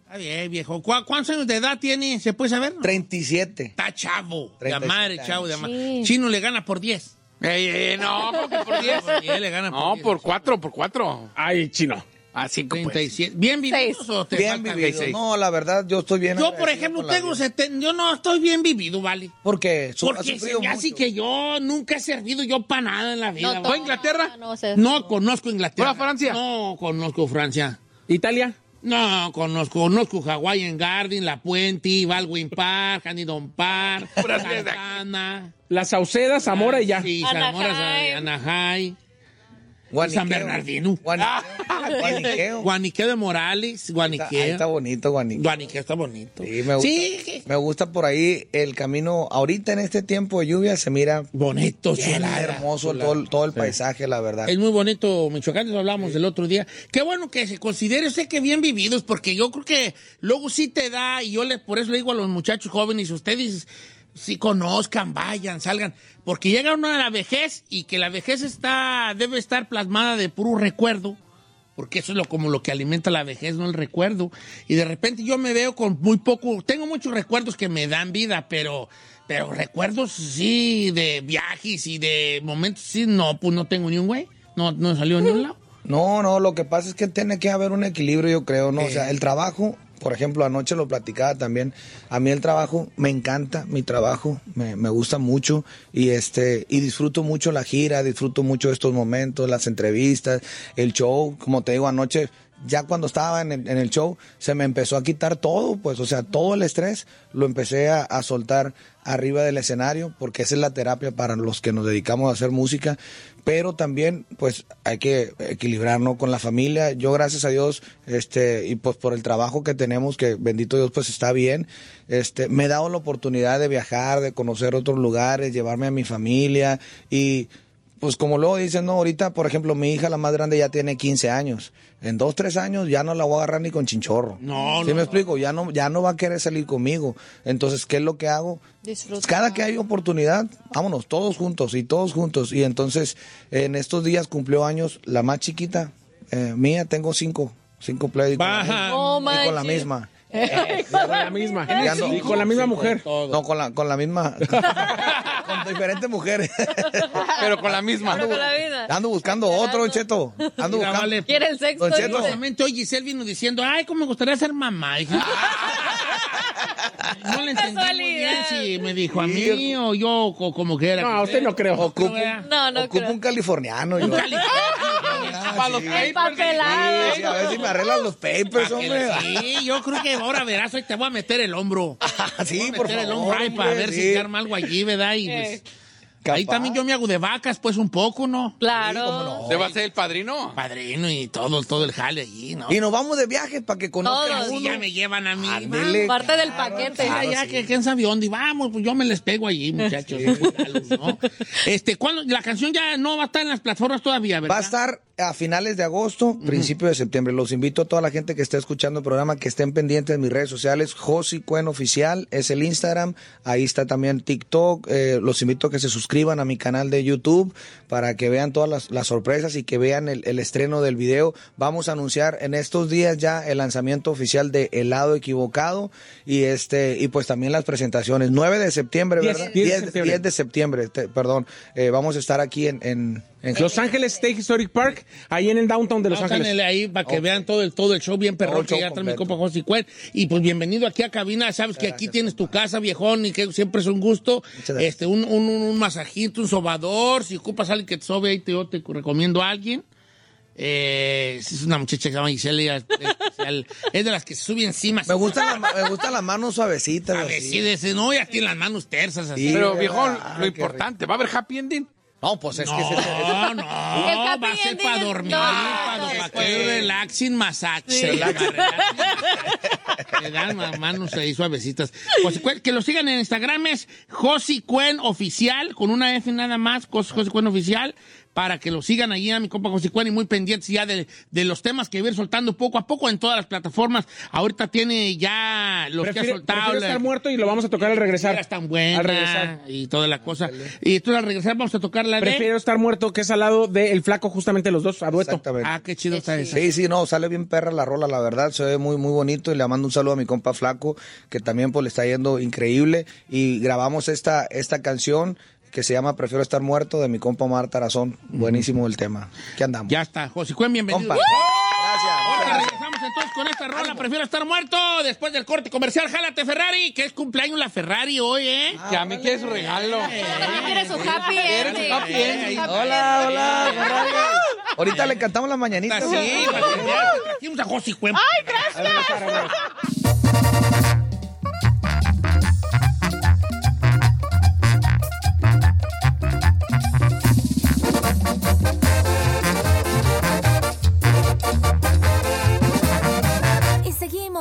Speaker 1: Está bien, viejo. ¿Cu- ¿Cuántos años de edad tiene? ¿Se puede saber?
Speaker 7: 37.
Speaker 1: Está chavo. De
Speaker 7: 37
Speaker 1: madre, chavo, de. Chino le gana por 10.
Speaker 2: Ey, ey, no, porque por 10.
Speaker 1: Por 10 le gana por
Speaker 2: No,
Speaker 1: 10.
Speaker 2: por 4, por 4.
Speaker 4: Ay, chino.
Speaker 2: Ah, cinco, pues.
Speaker 1: 37. ¿Bien vividos
Speaker 3: Seis.
Speaker 1: o te
Speaker 7: Bien vivido.
Speaker 2: seis.
Speaker 7: No, la verdad, yo estoy bien.
Speaker 1: Yo, por ejemplo, tengo
Speaker 7: vida.
Speaker 1: 70. Yo no estoy bien vivido, ¿vale?
Speaker 7: Porque, su- ha
Speaker 1: Porque se me hace que yo nunca he servido yo para nada en la vida.
Speaker 3: No,
Speaker 1: ¿vale?
Speaker 2: ¿Fue a Inglaterra?
Speaker 3: No, sé.
Speaker 1: No conozco Inglaterra.
Speaker 2: ¿Fue a Francia?
Speaker 1: No conozco Francia.
Speaker 4: Italia.
Speaker 1: No, conozco, conozco Hawaiian Garden, La Puente, Baldwin Park, Huntington Park, Santana.
Speaker 4: La Sauceda, Zamora y ya.
Speaker 1: Sí,
Speaker 3: Anaheim.
Speaker 1: Zamora, Anaheim.
Speaker 7: Guaniqueo.
Speaker 1: San Bernardino.
Speaker 7: Guaniqueo. Guaniqueo.
Speaker 1: Guaniqueo de Morales,
Speaker 7: Está, ahí
Speaker 1: Guaniqueo.
Speaker 7: está bonito, Guaniqueo.
Speaker 1: Guaniqueo está bonito.
Speaker 7: Sí, me gusta.
Speaker 1: Sí,
Speaker 7: Me gusta por ahí el camino. Ahorita en este tiempo de lluvia se mira
Speaker 1: bonito,
Speaker 7: bien
Speaker 1: chulada,
Speaker 7: hermoso
Speaker 1: chulada.
Speaker 7: todo, el- todo el paisaje, la verdad.
Speaker 1: Es muy bonito Michoacán, eso hablamos el otro día. Qué bueno que se considere usted que bien vividos, porque yo creo que luego sí te da, y yo le, por eso le digo a los muchachos jóvenes, ustedes sí conozcan, vayan, salgan, porque llega uno a la vejez y que la vejez está, debe estar plasmada de puro recuerdo, porque eso es lo, como lo que alimenta la vejez, no el recuerdo. Y de repente yo me veo con muy poco, tengo muchos recuerdos que me dan vida, pero, pero recuerdos sí de viajes y de momentos, sí, no, pues no tengo ni un güey, no, no salió ni un lado.
Speaker 7: No, no, lo que pasa es que tiene que haber un equilibrio, yo creo, ¿no? O sea, el trabajo, por ejemplo, anoche lo platicaba también, a mí el trabajo me encanta, mi trabajo me, gusta mucho y este y disfruto mucho la gira, disfruto mucho estos momentos, las entrevistas, el show, como te digo, anoche ya cuando estaba en el, en el show se me empezó a quitar todo, pues, o sea, todo el estrés lo empecé a, a soltar arriba del escenario, porque esa es la terapia para los que nos dedicamos a hacer música, pero también, pues, hay que equilibrarnos con la familia. Yo, gracias a Dios, este, y pues por el trabajo que tenemos, que bendito Dios, pues está bien, este, me he dado la oportunidad de viajar, de conocer otros lugares, llevarme a mi familia y pues como luego dicen, no, ahorita, por ejemplo, mi hija, la más grande, ya tiene 15 años. En dos, tres años ya no la voy a agarrar ni con chinchorro.
Speaker 1: No,
Speaker 7: ¿Sí
Speaker 1: no,
Speaker 7: me explico? Ya no, ya no va a querer salir conmigo. Entonces, ¿qué es lo que hago?
Speaker 3: Disfrutar.
Speaker 7: Cada que hay oportunidad, vámonos, todos juntos y todos juntos. Y entonces, en estos días cumplió años la más chiquita, eh, mía, tengo cinco, cinco play. y con la
Speaker 1: Baja.
Speaker 7: misma-
Speaker 3: No
Speaker 7: y con la
Speaker 3: manches.
Speaker 4: Con la misma.
Speaker 7: Ando-
Speaker 4: Y con la misma mujer.
Speaker 7: No, con la, con la misma. con diferentes mujeres.
Speaker 2: Pero con la misma.
Speaker 3: Pero con la vida.
Speaker 7: Ando buscando otro, Cheto. Ando
Speaker 1: Mira,
Speaker 7: buscando.
Speaker 1: vale.
Speaker 3: Quiere el sexto.
Speaker 7: Don Cheto.
Speaker 1: hoy Giselle vino diciendo, ay, cómo me gustaría ser mamá. Dije, no le entendí muy bien si me dijo a mí o yo co- como que era.
Speaker 4: No, usted no creo.
Speaker 7: Ocupo,
Speaker 3: No, no
Speaker 7: ocupo
Speaker 3: creo.
Speaker 7: un californiano. Yo.
Speaker 2: Para los
Speaker 7: sí.
Speaker 2: papers.
Speaker 3: Empapelado.
Speaker 7: Sí, sí, a ver si me arreglan los papers, hombre.
Speaker 1: Sí, yo creo que ahora verás, hoy te voy a meter el hombro.
Speaker 7: Ah, sí, por
Speaker 1: meter el
Speaker 7: favor,
Speaker 1: hombro ahí para ver
Speaker 7: sí.
Speaker 1: si te arma algo allí, ¿verdad? Y pues, ahí también yo me hago de vacas, pues un poco, ¿no?
Speaker 3: Claro.
Speaker 2: ¿Usted va a ser el padrino?
Speaker 1: Padrino y todo, todo el jale allí, ¿no?
Speaker 7: Y nos vamos de viaje para que conozcan
Speaker 3: Todos.
Speaker 1: ya me llevan a mí.
Speaker 3: Parte del paquete.
Speaker 1: Ya,
Speaker 7: claro,
Speaker 1: ya,
Speaker 7: sí.
Speaker 1: que quién sabe dónde. Vamos, pues yo me les pego allí, muchachos. ¿no? Este, ¿cuándo? La canción ya no va a estar en las plataformas todavía, ¿verdad?
Speaker 7: Va a estar a finales de agosto, principio de septiembre. Los invito a toda la gente que esté escuchando el programa que estén pendientes de mis redes sociales. Josi Cuen Oficial es el Instagram. Ahí está también TikTok. Eh, los invito a que se suscriban a mi canal de YouTube para que vean todas las, las sorpresas y que vean el, el estreno del video. Vamos a anunciar en estos días ya el lanzamiento oficial de Helado Equivocado y este y pues también las presentaciones. 9 de septiembre, ¿verdad?
Speaker 4: diez de
Speaker 7: 10
Speaker 4: septiembre.
Speaker 7: 10 de septiembre, te- perdón. Eh, vamos a estar aquí en, en, en
Speaker 4: Los Ángeles State Historic Park, ahí en el downtown de Los
Speaker 1: Vamos a
Speaker 4: Ángeles.
Speaker 1: ahí para que vean todo el, todo el show bien
Speaker 7: el
Speaker 1: que ya trae mi compa José Cuen. Y pues bienvenido aquí a cabina. Sabes que aquí tienes tu casa, viejón, y que siempre es un gusto. Este, un, un, un- un masajito, un sobador. Si ocupas a alguien que te sobe, ahí te, yo te recomiendo a alguien. Eh, es una muchacha que se llama Giselle. es. Es de las que se sube encima.
Speaker 7: Me gustan las, gustan las manos suavecitas.
Speaker 1: A ver,
Speaker 7: así.
Speaker 1: sí, de ese, no, ya tiene las manos tersas así.
Speaker 7: Sí.
Speaker 2: Pero, viejón,
Speaker 7: Ah,
Speaker 2: lo importante, ¿va a haber happy ending?
Speaker 7: No, pues es que
Speaker 1: No,
Speaker 7: ese-
Speaker 1: no,
Speaker 3: El
Speaker 1: va a ser para dormir,
Speaker 3: no,
Speaker 1: para,
Speaker 3: no,
Speaker 1: para que relaxing massage. Le dan manos ahí suavecitas. Cuen, que lo sigan en Instagram es Josi Cuen Oficial, con una F nada más, Jos- Josi Cuen Oficial, para que lo sigan allí a mi compa José y muy pendientes ya de, de los temas que va a ir soltando poco a poco en todas las plataformas. Ahorita tiene ya los que ha soltado.
Speaker 4: prefiero
Speaker 1: la-
Speaker 4: estar muerto y lo vamos a tocar al regresar.
Speaker 1: Era tan buena
Speaker 4: Al regresar.
Speaker 1: y toda la cosa. Y entonces al regresar vamos a tocar la de...
Speaker 4: Prefiero estar muerto que es al lado del flaco, justamente los dos, a dueto.
Speaker 7: Exactamente.
Speaker 1: Ah, qué chido está esa.
Speaker 7: Sí, sí, no, sale bien perra la rola, la verdad, se ve muy, muy bonito y le mando un saludo a mi compa Flaco, que también pues le está yendo increíble y grabamos esta, esta canción que se llama Prefiero estar muerto de mi compa Omar Tarazón, buenísimo el tema. ¿Qué andamos?
Speaker 1: Ya está. José Cuen, bienvenido.
Speaker 7: Compa. Gracias.
Speaker 1: entonces con esta rola. Prefiero estar muerto después del corte comercial. Jálate Ferrari, que es cumpleaños la Ferrari hoy, ¿eh?
Speaker 2: Que a mí quiere su regalo.
Speaker 3: Quiere su happy ending.
Speaker 7: Hola, hola, Ferrari. Ahorita le cantamos las mañanitas.
Speaker 1: Sí, trajimos a José Cuempo.
Speaker 5: ¡Ay, gracias!